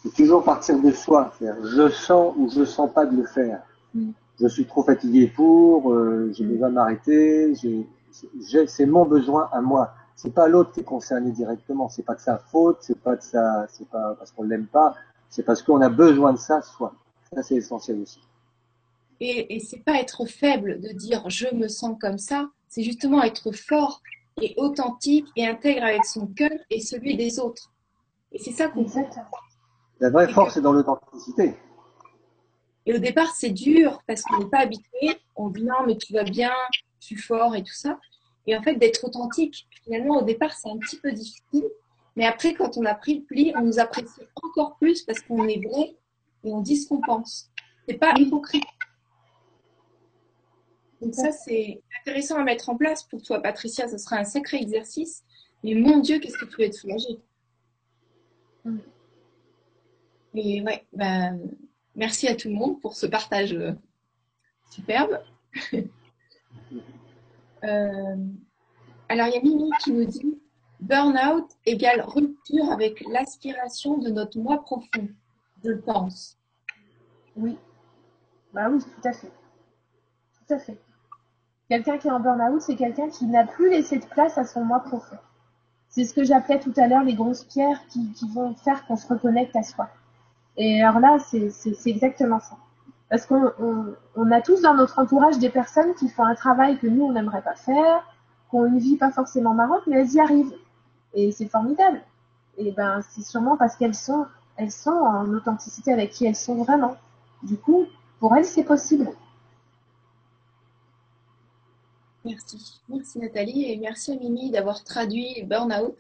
C'est toujours partir de soi. Je sens ou je sens pas de le faire. Mm. Je suis trop fatigué pour, euh, j'ai besoin de m'arrêter, c'est mon besoin à moi. C'est pas l'autre qui est concerné directement. C'est pas de sa faute, c'est pas de sa, c'est pas parce qu'on l'aime pas, c'est parce qu'on a besoin de ça soi. Ça, c'est essentiel aussi. Et, et c'est pas être faible de dire je me sens comme ça, c'est justement être fort et authentique et intègre avec son cœur et celui des autres. Et c'est ça qu'on fait. La vraie force est dans l'authenticité. Et au départ, c'est dur parce qu'on n'est pas habitué. On dit non, mais tu vas bien, tu es fort et tout ça. Et en fait, d'être authentique, finalement, au départ, c'est un petit peu difficile. Mais après, quand on a pris le pli, on nous apprécie encore plus parce qu'on est vrai et on dit ce qu'on pense. C'est pas hypocrite. Donc ça, c'est intéressant à mettre en place pour toi, Patricia. Ce sera un sacré exercice. Mais mon Dieu, qu'est-ce que tu vas être soulagée? Mm. Et ouais, ben, merci à tout le monde pour ce partage euh, superbe. Euh, alors, il y a Mimi qui nous dit Burnout égale rupture avec l'aspiration de notre moi profond, je pense. Oui. Bah oui, tout à fait. Tout à fait. Quelqu'un qui est en burn-out, c'est quelqu'un qui n'a plus laissé de place à son moi profond. C'est ce que j'appelais tout à l'heure les grosses pierres qui, vont faire qu'on se reconnecte à soi. Et alors là, c'est exactement ça. Parce qu'on on, a tous dans notre entourage des personnes qui font un travail que nous, on n'aimerait pas faire, qui ont une vie pas forcément marrante, mais elles y arrivent. Et c'est formidable. Et ben, c'est sûrement parce qu'elles sont, elles sont en authenticité avec qui elles sont vraiment. Du coup, pour elles, c'est possible. Merci. Merci Nathalie et merci à Mimi d'avoir traduit Burnout.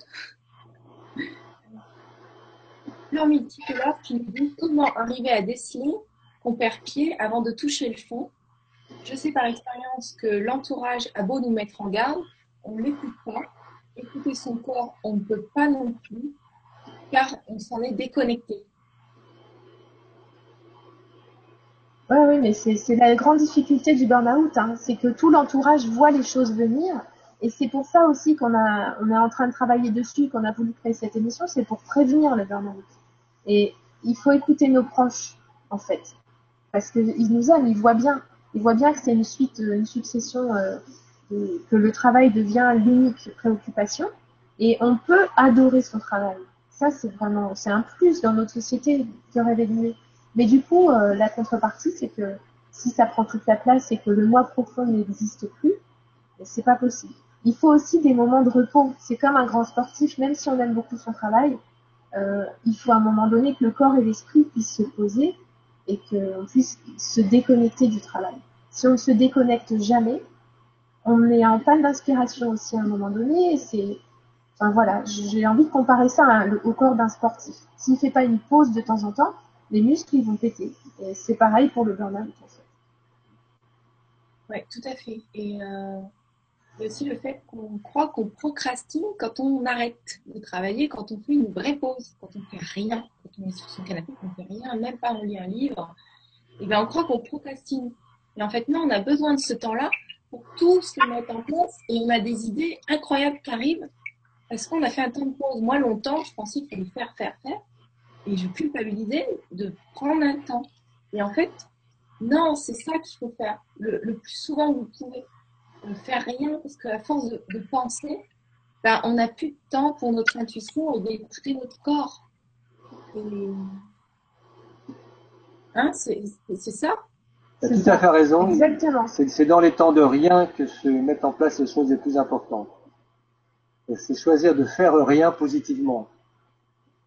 Fleur multicolore qui nous dit comment arriver à déceler qu'on perd pied avant de toucher le fond. Je sais par expérience que l'entourage a beau nous mettre en garde, on ne l'écoute pas. Écouter son corps, on ne peut pas non plus, car on s'en est déconnecté. Oui, oui, mais c'est la grande difficulté du burn-out, hein. c'est que tout l'entourage voit les choses venir. Et c'est pour ça aussi qu'on est en train de travailler dessus, qu'on a voulu créer cette émission, c'est pour prévenir le burn-out. Et il faut écouter nos proches, en fait. Parce qu'ils nous aiment, ils voient bien. Ils voient bien que c'est une suite, une succession, euh, que le travail devient l'unique préoccupation. Et on peut adorer son travail. Ça, c'est vraiment, c'est un plus dans notre société qui aurait. Mais du coup, euh, la contrepartie, c'est que si ça prend toute la place et que le moi profond n'existe plus, c'est pas possible. Il faut aussi des moments de repos. C'est comme un grand sportif, même si on aime beaucoup son travail, euh, il faut à un moment donné que le corps et l'esprit puissent se poser et qu'on puisse se déconnecter du travail. Si on ne se déconnecte jamais, on est en panne d'inspiration aussi à un moment donné. C'est, enfin voilà, j'ai envie de comparer ça au corps d'un sportif. S'il fait pas une pause de temps en temps, les muscles ils vont péter. Et c'est pareil pour le burn-out en fait. Oui, tout à fait. Et euh, a aussi le fait qu'on croit qu'on procrastine quand on arrête de travailler, quand on fait une vraie pause, quand on fait rien, quand on est sur son canapé, qu'on fait rien, même pas on lit un livre. Et bien on croit qu'on procrastine. Et en fait non, on a besoin de ce temps-là pour tout se mettre en place et on a des idées incroyables qui arrivent parce qu'on a fait un temps de pause. Moi longtemps, je pensais qu'il fallait faire, faire, faire et je culpabilisais de prendre un temps. Et en fait, non, c'est ça qu'il faut faire. Le, plus souvent, vous pouvez faire rien parce qu'à force de, penser, ben, on n'a plus de temps pour notre intuition et d'écouter notre corps. Hein, c'est ça? Tu as tout à fait raison. Exactement. C'est dans les temps de rien que se mettent en place les choses les plus importantes. C'est choisir de faire rien positivement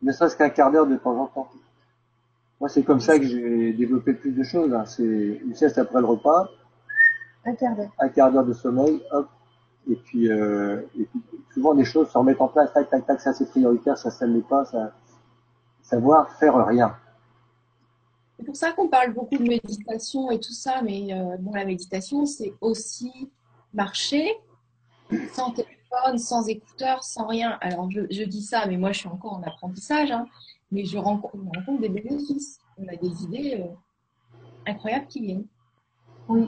ne serait-ce qu'un quart d'heure de temps en temps. Moi, c'est comme ça que j'ai développé plus de choses. Hein. C'est une sieste après le repas. Un quart d'heure. Un quart d'heure de sommeil, hop. Et puis, euh, et puis, souvent des choses se remettent en place, tac, tac, tac, ça c'est prioritaire, ça, ça ne l'est pas, ça, savoir faire rien. C'est pour ça qu'on parle beaucoup de méditation et tout ça, mais euh, bon, la méditation, c'est aussi marcher sans sans écouteurs, sans rien. Alors, je, dis ça, mais moi, je suis encore en apprentissage, hein. mais je rencontre, des bénéfices. On a des idées euh, incroyables qui viennent. Oui.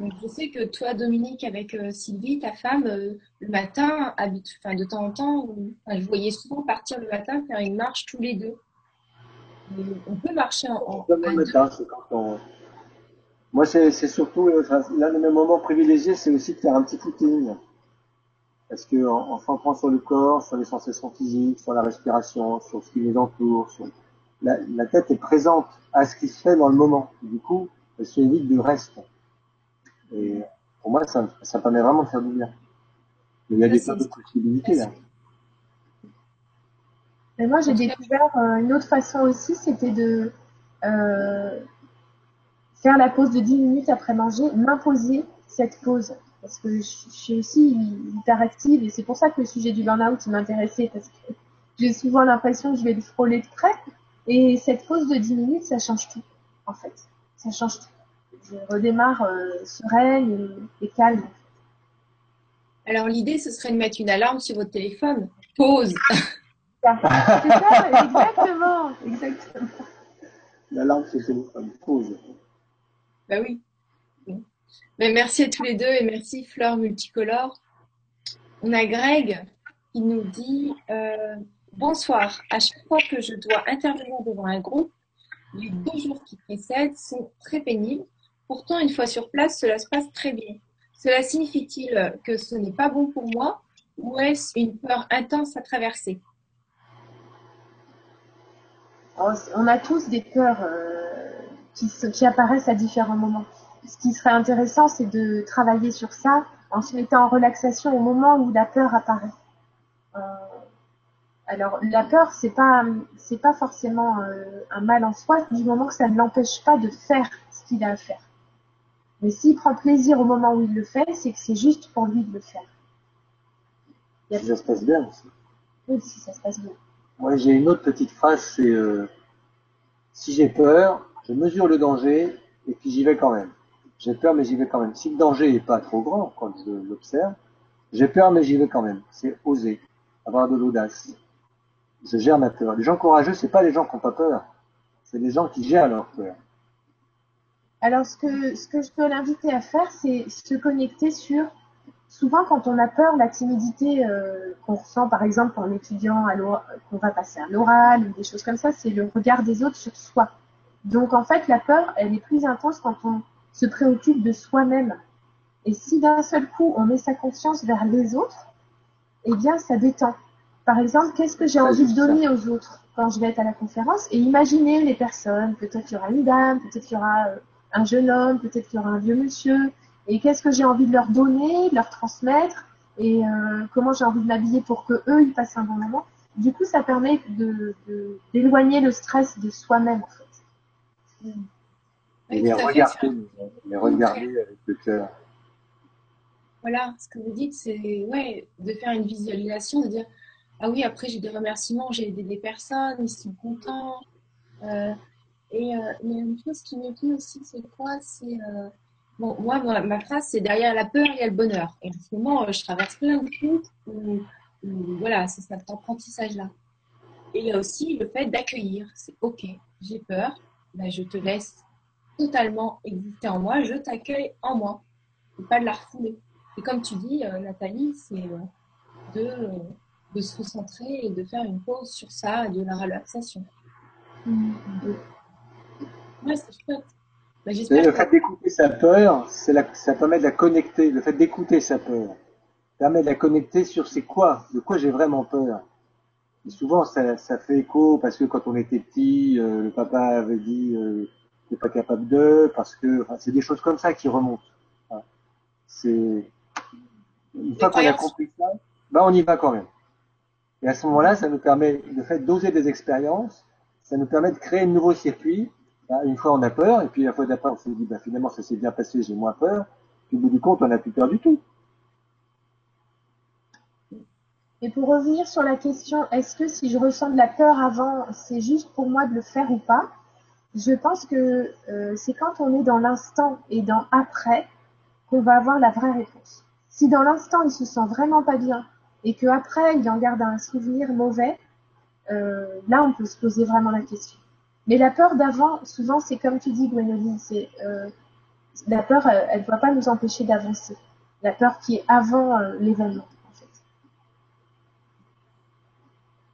Donc, je sais que toi, Dominique, avec euh, Sylvie, ta femme, euh, le matin, habite, de temps en temps, je voyais souvent partir le matin faire une marche tous les deux. on peut marcher en. en quand Moi, c'est surtout l'un de mes moments privilégiés, c'est aussi de faire un petit footing. Parce que en, en sur le corps, sur les sensations physiques, sur la respiration, sur ce qui les entoure, sur la, la, tête est présente à ce qui se fait dans le moment. Du coup, elle se évite du reste. Et pour moi, ça, ça permet vraiment de faire du bien. Il y a des tas de possibilités là. Mais moi, j'ai découvert euh, une autre façon aussi, c'était de euh, faire la pause de 10 minutes après manger, m'imposer cette pause. Parce que je, suis aussi hyperactive et c'est pour ça que le sujet du burn-out m'intéressait parce que j'ai souvent l'impression que je vais le frôler de près. Et cette pause de 10 minutes ça change tout en fait. Ça change tout je redémarre euh, sereine et, calme alors l'idée ce serait de mettre une alarme sur votre téléphone. Pause. C'est ça. Exactement exactement. L'alarme sur le téléphone. Pause. Bah oui. Ben, merci à tous les deux et merci Fleur Multicolore. On a Greg qui nous dit euh, Bonsoir, à chaque fois que je dois intervenir devant un groupe, les deux jours qui précèdent sont très pénibles. Pourtant, une fois sur place, cela se passe très bien. Cela signifie-t-il que ce n'est pas bon pour moi ou est-ce une peur intense à traverser? On a tous des peurs euh, qui, apparaissent à différents moments. Ce qui serait intéressant, c'est de travailler sur ça en se mettant en relaxation au moment où la peur apparaît. Euh, alors la peur, c'est pas pas forcément euh, un mal en soi du moment que ça ne l'empêche pas de faire ce qu'il a à faire. Mais s'il prend plaisir au moment où il le fait, c'est que c'est juste pour lui de le faire. Si ça se passe bien aussi. Oui, si ça se passe bien. Moi, j'ai une autre petite phrase, c'est euh, si j'ai peur, je mesure le danger et puis j'y vais quand même. J'ai peur, mais j'y vais quand même. Si le danger n'est pas trop grand quand je l'observe, j'ai peur, mais j'y vais quand même. C'est oser, avoir de l'audace je gère ma peur. Les gens courageux, c'est pas les gens qui n'ont pas peur, c'est les gens qui gèrent leur peur. Alors, ce que, ce que je peux l'inviter à faire, c'est se connecter sur. Souvent, quand on a peur, la timidité euh, qu'on ressent, par exemple, en étudiant qu'on va passer à l'oral ou des choses comme ça, c'est le regard des autres sur soi. Donc, en fait, la peur, elle est plus intense quand on se préoccupe de soi-même. Et si d'un seul coup, on met sa conscience vers les autres, eh bien, ça détend. Par exemple, qu'est-ce que j'ai envie de donner aux autres quand je vais être à la conférence? Et imaginer les personnes. Peut-être qu'il y aura une dame, peut-être qu'il y aura euh, un jeune homme, peut-être qu'il y aura un vieux monsieur. Et qu'est-ce que j'ai envie de leur donner, de leur transmettre? Et euh, comment j'ai envie de m'habiller pour que eux ils passent un bon moment? Du coup, ça permet de d'éloigner le stress de soi-même en fait. Et les regarder, les regarder avec le cœur. Voilà, ce que vous dites, c'est ouais, de faire une visualisation, de dire ah oui, après j'ai des remerciements, j'ai aidé des personnes, ils sont contents. Euh, et euh, il y a une chose qui me dit aussi, c'est quoi C'est euh, bon, moi, ma, phrase, c'est derrière la peur, il y a le bonheur. Et en ce moment, je traverse plein de trucs où, voilà, c'est cet apprentissage-là. Et il y a aussi le fait d'accueillir. C'est ok, j'ai peur, ben, je te laisse totalement exister en moi, je t'accueille en moi, et pas de la refouler. Et comme tu dis, Nathalie, c'est de de se recentrer et de faire une pause sur ça, de la relaxation. Mm. Ouais, c'est chouette. Bah, le fait d'écouter sa peur, la, ça permet de la connecter. Le fait d'écouter sa peur permet de la connecter sur c'est quoi, de quoi j'ai vraiment peur. Et souvent, ça, ça, fait écho parce que quand on était petit, euh, le papa avait dit euh, t'es pas capable de, parce que enfin, c'est des choses comme ça qui remontent. C'est une fois qu'on a compris ça, ben on y va quand même. Et à ce moment-là, ça nous permet, le fait d'oser des expériences, ça nous permet de créer un nouveau circuit. Bah, une fois, on a peur, et puis la fois d'après, on se dit, bah, finalement, ça s'est bien passé, j'ai moins peur. Puis au bout du compte, on n'a plus peur du tout. Et pour revenir sur la question, est-ce que si je ressens de la peur avant, c'est juste pour moi de le faire ou pas? Je pense que euh, c'est quand on est dans l'instant et dans après qu'on va avoir la vraie réponse. Si dans l'instant, il se sent vraiment pas bien, et qu'après il en garde un souvenir mauvais, euh, là on peut se poser vraiment la question. Mais la peur d'avant, souvent c'est comme tu dis Gwénoline, c'est euh, la peur, elle ne doit pas nous empêcher d'avancer. La peur qui est avant euh, l'événement. En fait.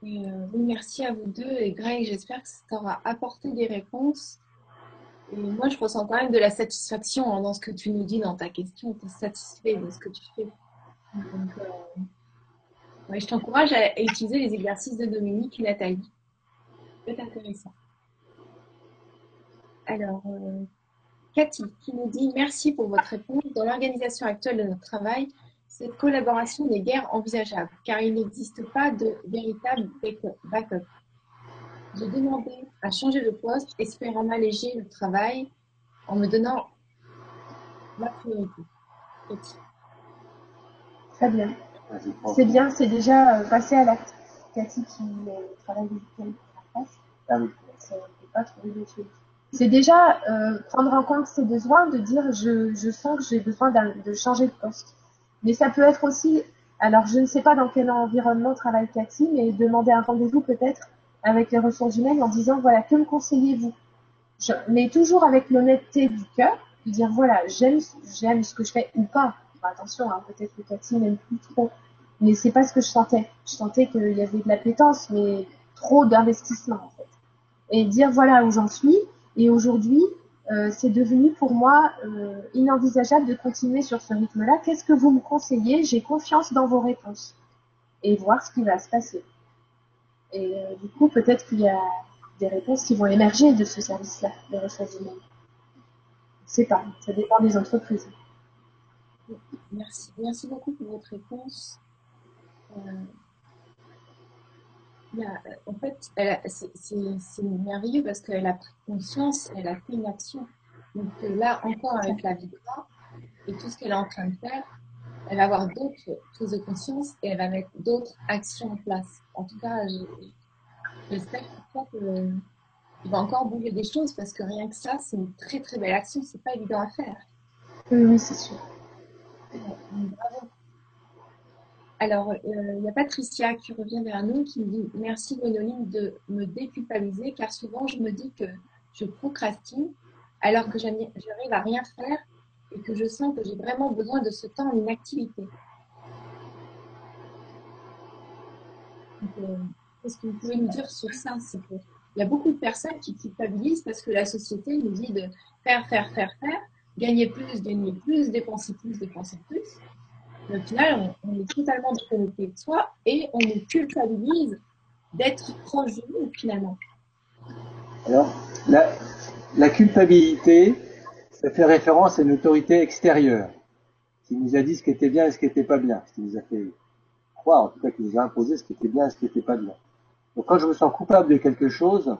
oui, merci à vous deux et Greg, j'espère que ça t'aura apporté des réponses. Et moi, je ressens quand même de la satisfaction dans ce que tu nous dis dans ta question. Tu es satisfait de ce que tu fais. Je t'encourage à utiliser les exercices de Dominique et Nathalie. C'est intéressant. Alors, euh, Cathy qui nous dit merci pour votre réponse. Dans l'organisation actuelle de notre travail, cette collaboration n'est guère envisageable car il n'existe pas de véritable backup. J'ai demandé à changer de poste, espérant m'alléger le travail en me donnant ma priorité. Très bien. C'est bien, c'est déjà euh, passé à l'acte. Cathy qui euh, travaille avec la France, ah pas trouver C'est déjà euh, prendre en compte ses besoins, de dire je, je sens que j'ai besoin de changer de poste. Mais ça peut être aussi, alors je ne sais pas dans quel environnement travaille Cathy, mais demander un rendez-vous peut-être avec les ressources humaines en disant voilà, que me conseillez-vous? Mais toujours avec l'honnêteté du cœur, de dire voilà, j'aime, j'aime ce que je fais ou pas. attention, hein, peut-être que Cathy n'aime plus trop, mais c'est pas ce que je sentais. Je sentais qu'il y avait de l'appétence, mais trop d'investissement en fait. Et dire voilà où j'en suis. Et aujourd'hui, euh, c'est devenu pour moi euh, inenvisageable de continuer sur ce rythme-là. Qu'est-ce que vous me conseillez? J'ai confiance dans vos réponses et voir ce qui va se passer. Et euh, du coup, peut-être qu'il y a des réponses qui vont émerger de ce service-là, des ressources humaines. C'est pas, ça dépend des entreprises. Merci, merci beaucoup pour votre réponse. Euh, en fait, c'est merveilleux parce qu'elle a pris conscience, elle a fait une action. Donc euh, là, encore avec la vidéo et tout ce qu'elle est en train de faire, elle va avoir d'autres prises de conscience et elle va mettre d'autres actions en place. En tout cas, j'espère qu'il va encore bouger des choses parce que rien que ça, c'est une très très belle action. C'est pas évident à faire. Oui, c'est sûr. Bravo. Alors, euh, il y a Patricia qui revient vers nous qui me dit Merci Monoline de me déculpabiliser car souvent je me dis que je procrastine alors que j'arrive à rien faire et que je sens que j'ai vraiment besoin de ce temps en inactivité. Euh, qu'est-ce que vous pouvez nous dire sur ça? Il y a beaucoup de personnes qui culpabilisent parce que la société nous dit de faire, faire, faire, faire, gagner plus, gagner plus, dépenser plus, dépenser plus. Au final, on, est totalement déconnecté de soi et on nous culpabilise d'être proche de nous finalement. Alors, la, la culpabilité, ça fait référence à une autorité extérieure qui nous a dit ce qui était bien et ce qui n'était pas bien, ce qui nous a fait croire, en tout cas qui nous a imposé ce qui était bien et ce qui n'était pas bien. Donc quand je me sens coupable de quelque chose,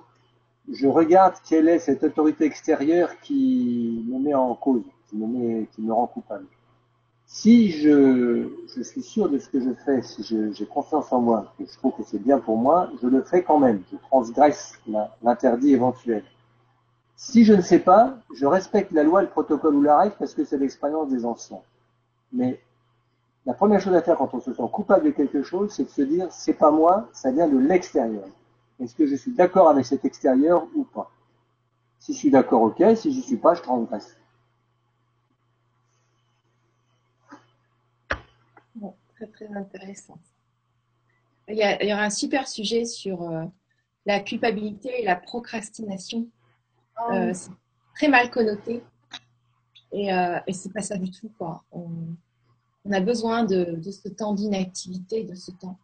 je regarde quelle est cette autorité extérieure qui me met en cause, qui me, met, qui me rend coupable. Si je, suis sûr de ce que je fais, si j'ai confiance en moi, et je trouve que c'est bien pour moi, je le fais quand même. Je transgresse l'interdit éventuel. Si je ne sais pas, je respecte la loi, le protocole ou la règle parce que c'est l'expérience des anciens. Mais la première chose à faire quand on se sent coupable de quelque chose, c'est de se dire c'est pas moi, ça vient de l'extérieur. Est-ce que je suis d'accord avec cet extérieur ou pas? Si je suis d'accord, ok. Si je ne suis pas, je transgresse. Bon, très très intéressant. Il y, a, il y aura un super sujet sur euh, la culpabilité et la procrastination euh, c'est très mal connoté. Et, euh, et c'est pas ça du tout. Quoi. On, a besoin de, de ce temps d'inactivité, de ce temps.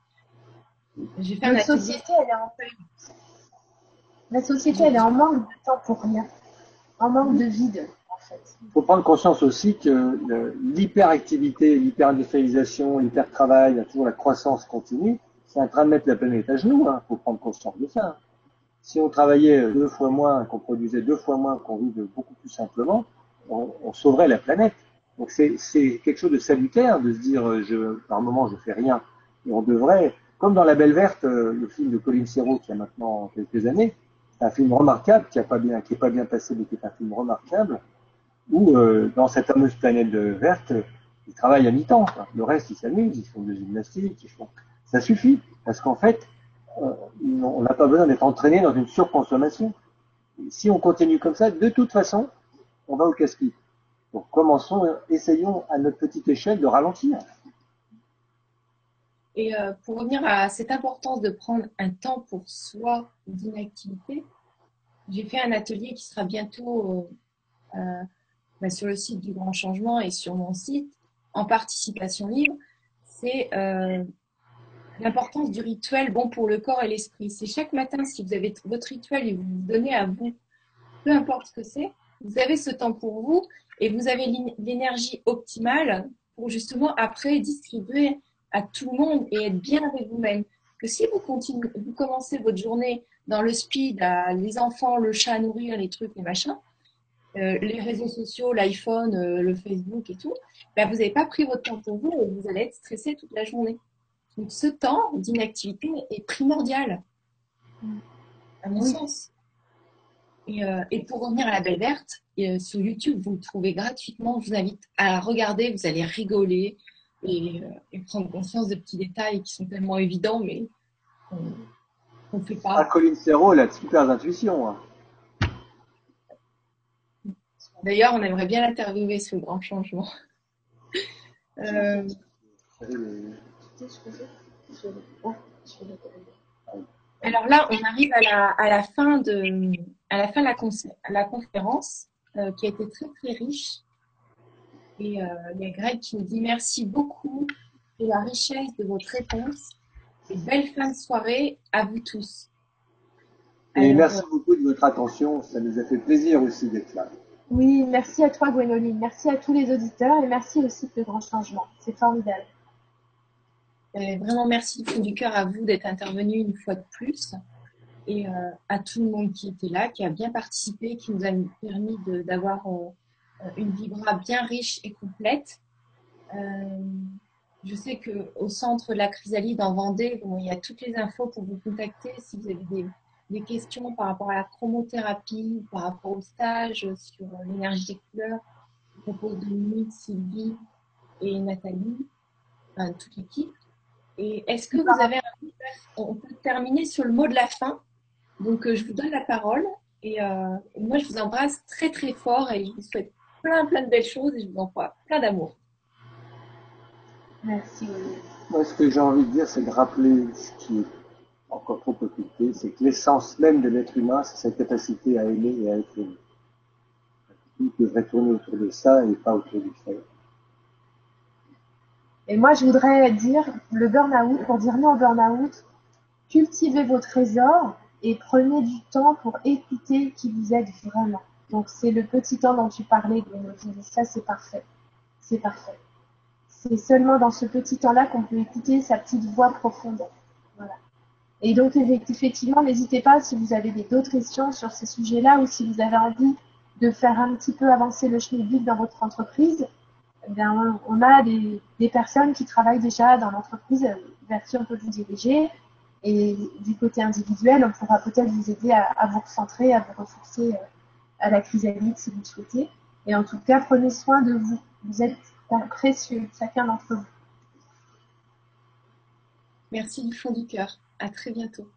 J'ai fait La société, elle est en La société, elle est en manque de temps pour rien. En manque de vide, Il faut prendre conscience aussi que l'hyperactivité, l'hyperindustrialisation, l'hypertravail, toujours la croissance continue, c'est en train de mettre la planète à genoux. Il hein. faut prendre conscience de ça si on travaillait deux fois moins, qu'on produisait deux fois moins, qu'on vivait beaucoup plus simplement, on, sauverait la planète. Donc c'est quelque chose de salutaire de se dire, euh, par moment, je fais rien. Et on devrait, comme dans La Belle Verte, euh, le film de Colin Serrault qui a maintenant quelques années, c'est un film remarquable qui a pas bien, qui est pas bien passé, mais qui est un film remarquable, où euh, dans cette fameuse planète verte, ils travaillent à mi-temps. Le reste, ils s'amusent, ils font de gymnastique, ils font. Ça suffit, parce qu'en fait, on n'a pas besoin d'être entraîné dans une surconsommation. Si on continue comme ça, de toute façon, on va au casse-pied. Donc commençons, essayons à notre petite échelle de ralentir. Et euh, pour revenir à cette importance de prendre un temps pour soi d'inactivité, j'ai fait un atelier qui sera bientôt euh, euh, bah, sur le site du Grand Changement et sur mon site en participation libre. C'est l'importance du rituel bon pour le corps et l'esprit. C'est chaque matin, si vous avez votre rituel et vous vous donnez à vous, peu importe ce que c'est, vous avez ce temps pour vous et vous avez l'énergie optimale pour justement après distribuer à tout le monde et être bien avec vous-même. Que si vous continuez, vous commencez votre journée dans le speed, à les enfants, le chat à nourrir, les trucs, les machins, euh, les réseaux sociaux, l'iPhone, euh, le Facebook et tout, ben vous n'avez pas pris votre temps pour vous et vous allez être stressé toute la journée. Donc, ce temps d'inactivité est primordial, à mon sens. Euh, et, pour revenir à la Belle Verte, euh, sur YouTube, vous le trouvez gratuitement. Je vous invite à regarder, vous allez rigoler et, euh, prendre conscience de petits détails qui sont tellement évidents, mais on ne fait pas. Ah, Colin Serrault, il a de super intuitions. Hein. D'ailleurs, on aimerait bien l'interviewer sur le grand changement. Euh, alors là, on arrive à la, à la fin de, à la, fin de la, la conférence euh, qui a été très très riche. Et euh, il y a Greg qui nous dit merci beaucoup de la richesse de votre réponse et belle fin de soirée à vous tous. Et merci beaucoup de votre attention, ça nous a fait plaisir aussi d'être là. Oui, merci à toi Gwénoline, merci à tous les auditeurs et merci aussi pour le grand changement. C'est formidable. vraiment merci du cœur à vous d'être intervenu une fois de plus et euh, à tout le monde qui était là, qui a bien participé, qui nous a permis d'avoir euh, une vibra bien riche et complète. Euh, je sais qu'au centre de la chrysalide en Vendée, il y a toutes les infos pour vous contacter si vous avez des, des questions par rapport à la chromothérapie, par rapport au stage sur l'énergie des couleurs. Je propose Dominique, Sylvie et Nathalie, enfin, toute l'équipe. Et est-ce que vous avez un On peut terminer sur le mot de la fin. Donc, euh, je vous donne la parole. Et, euh, moi, je vous embrasse très, très fort et je vous souhaite plein, plein de belles choses et je vous envoie plein d'amour. Merci. Moi, ce que j'ai envie de dire, c'est de rappeler ce qui est encore trop occulté, c'est que l'essence même de l'être humain, c'est sa capacité à aimer et à être aimé. Tout devrait tourner autour de ça et pas autour du fait. Et moi, je voudrais dire le burn-out, pour dire non au burn-out, cultivez vos trésors et prenez du temps pour écouter qui vous êtes vraiment. Donc, c'est le petit temps dont tu parlais, Gwendoline. Ça, c'est parfait. C'est parfait. C'est seulement dans ce petit temps-là qu'on peut écouter sa petite voix profonde. Voilà. Et donc, effectivement, n'hésitez pas si vous avez d'autres questions sur ces sujets-là ou si vous avez envie de faire un petit peu avancer le schmilblick dans votre entreprise. Eh on a des, personnes qui travaillent déjà dans l'entreprise euh, vers qui on peut vous diriger. Et du côté individuel, on pourra peut-être vous aider à, vous recentrer, à vous ressourcer euh, à la chrysalide si vous le souhaitez. Et en tout cas, prenez soin de vous. Vous êtes précieux, chacun d'entre vous. Merci du fond du cœur. À très bientôt.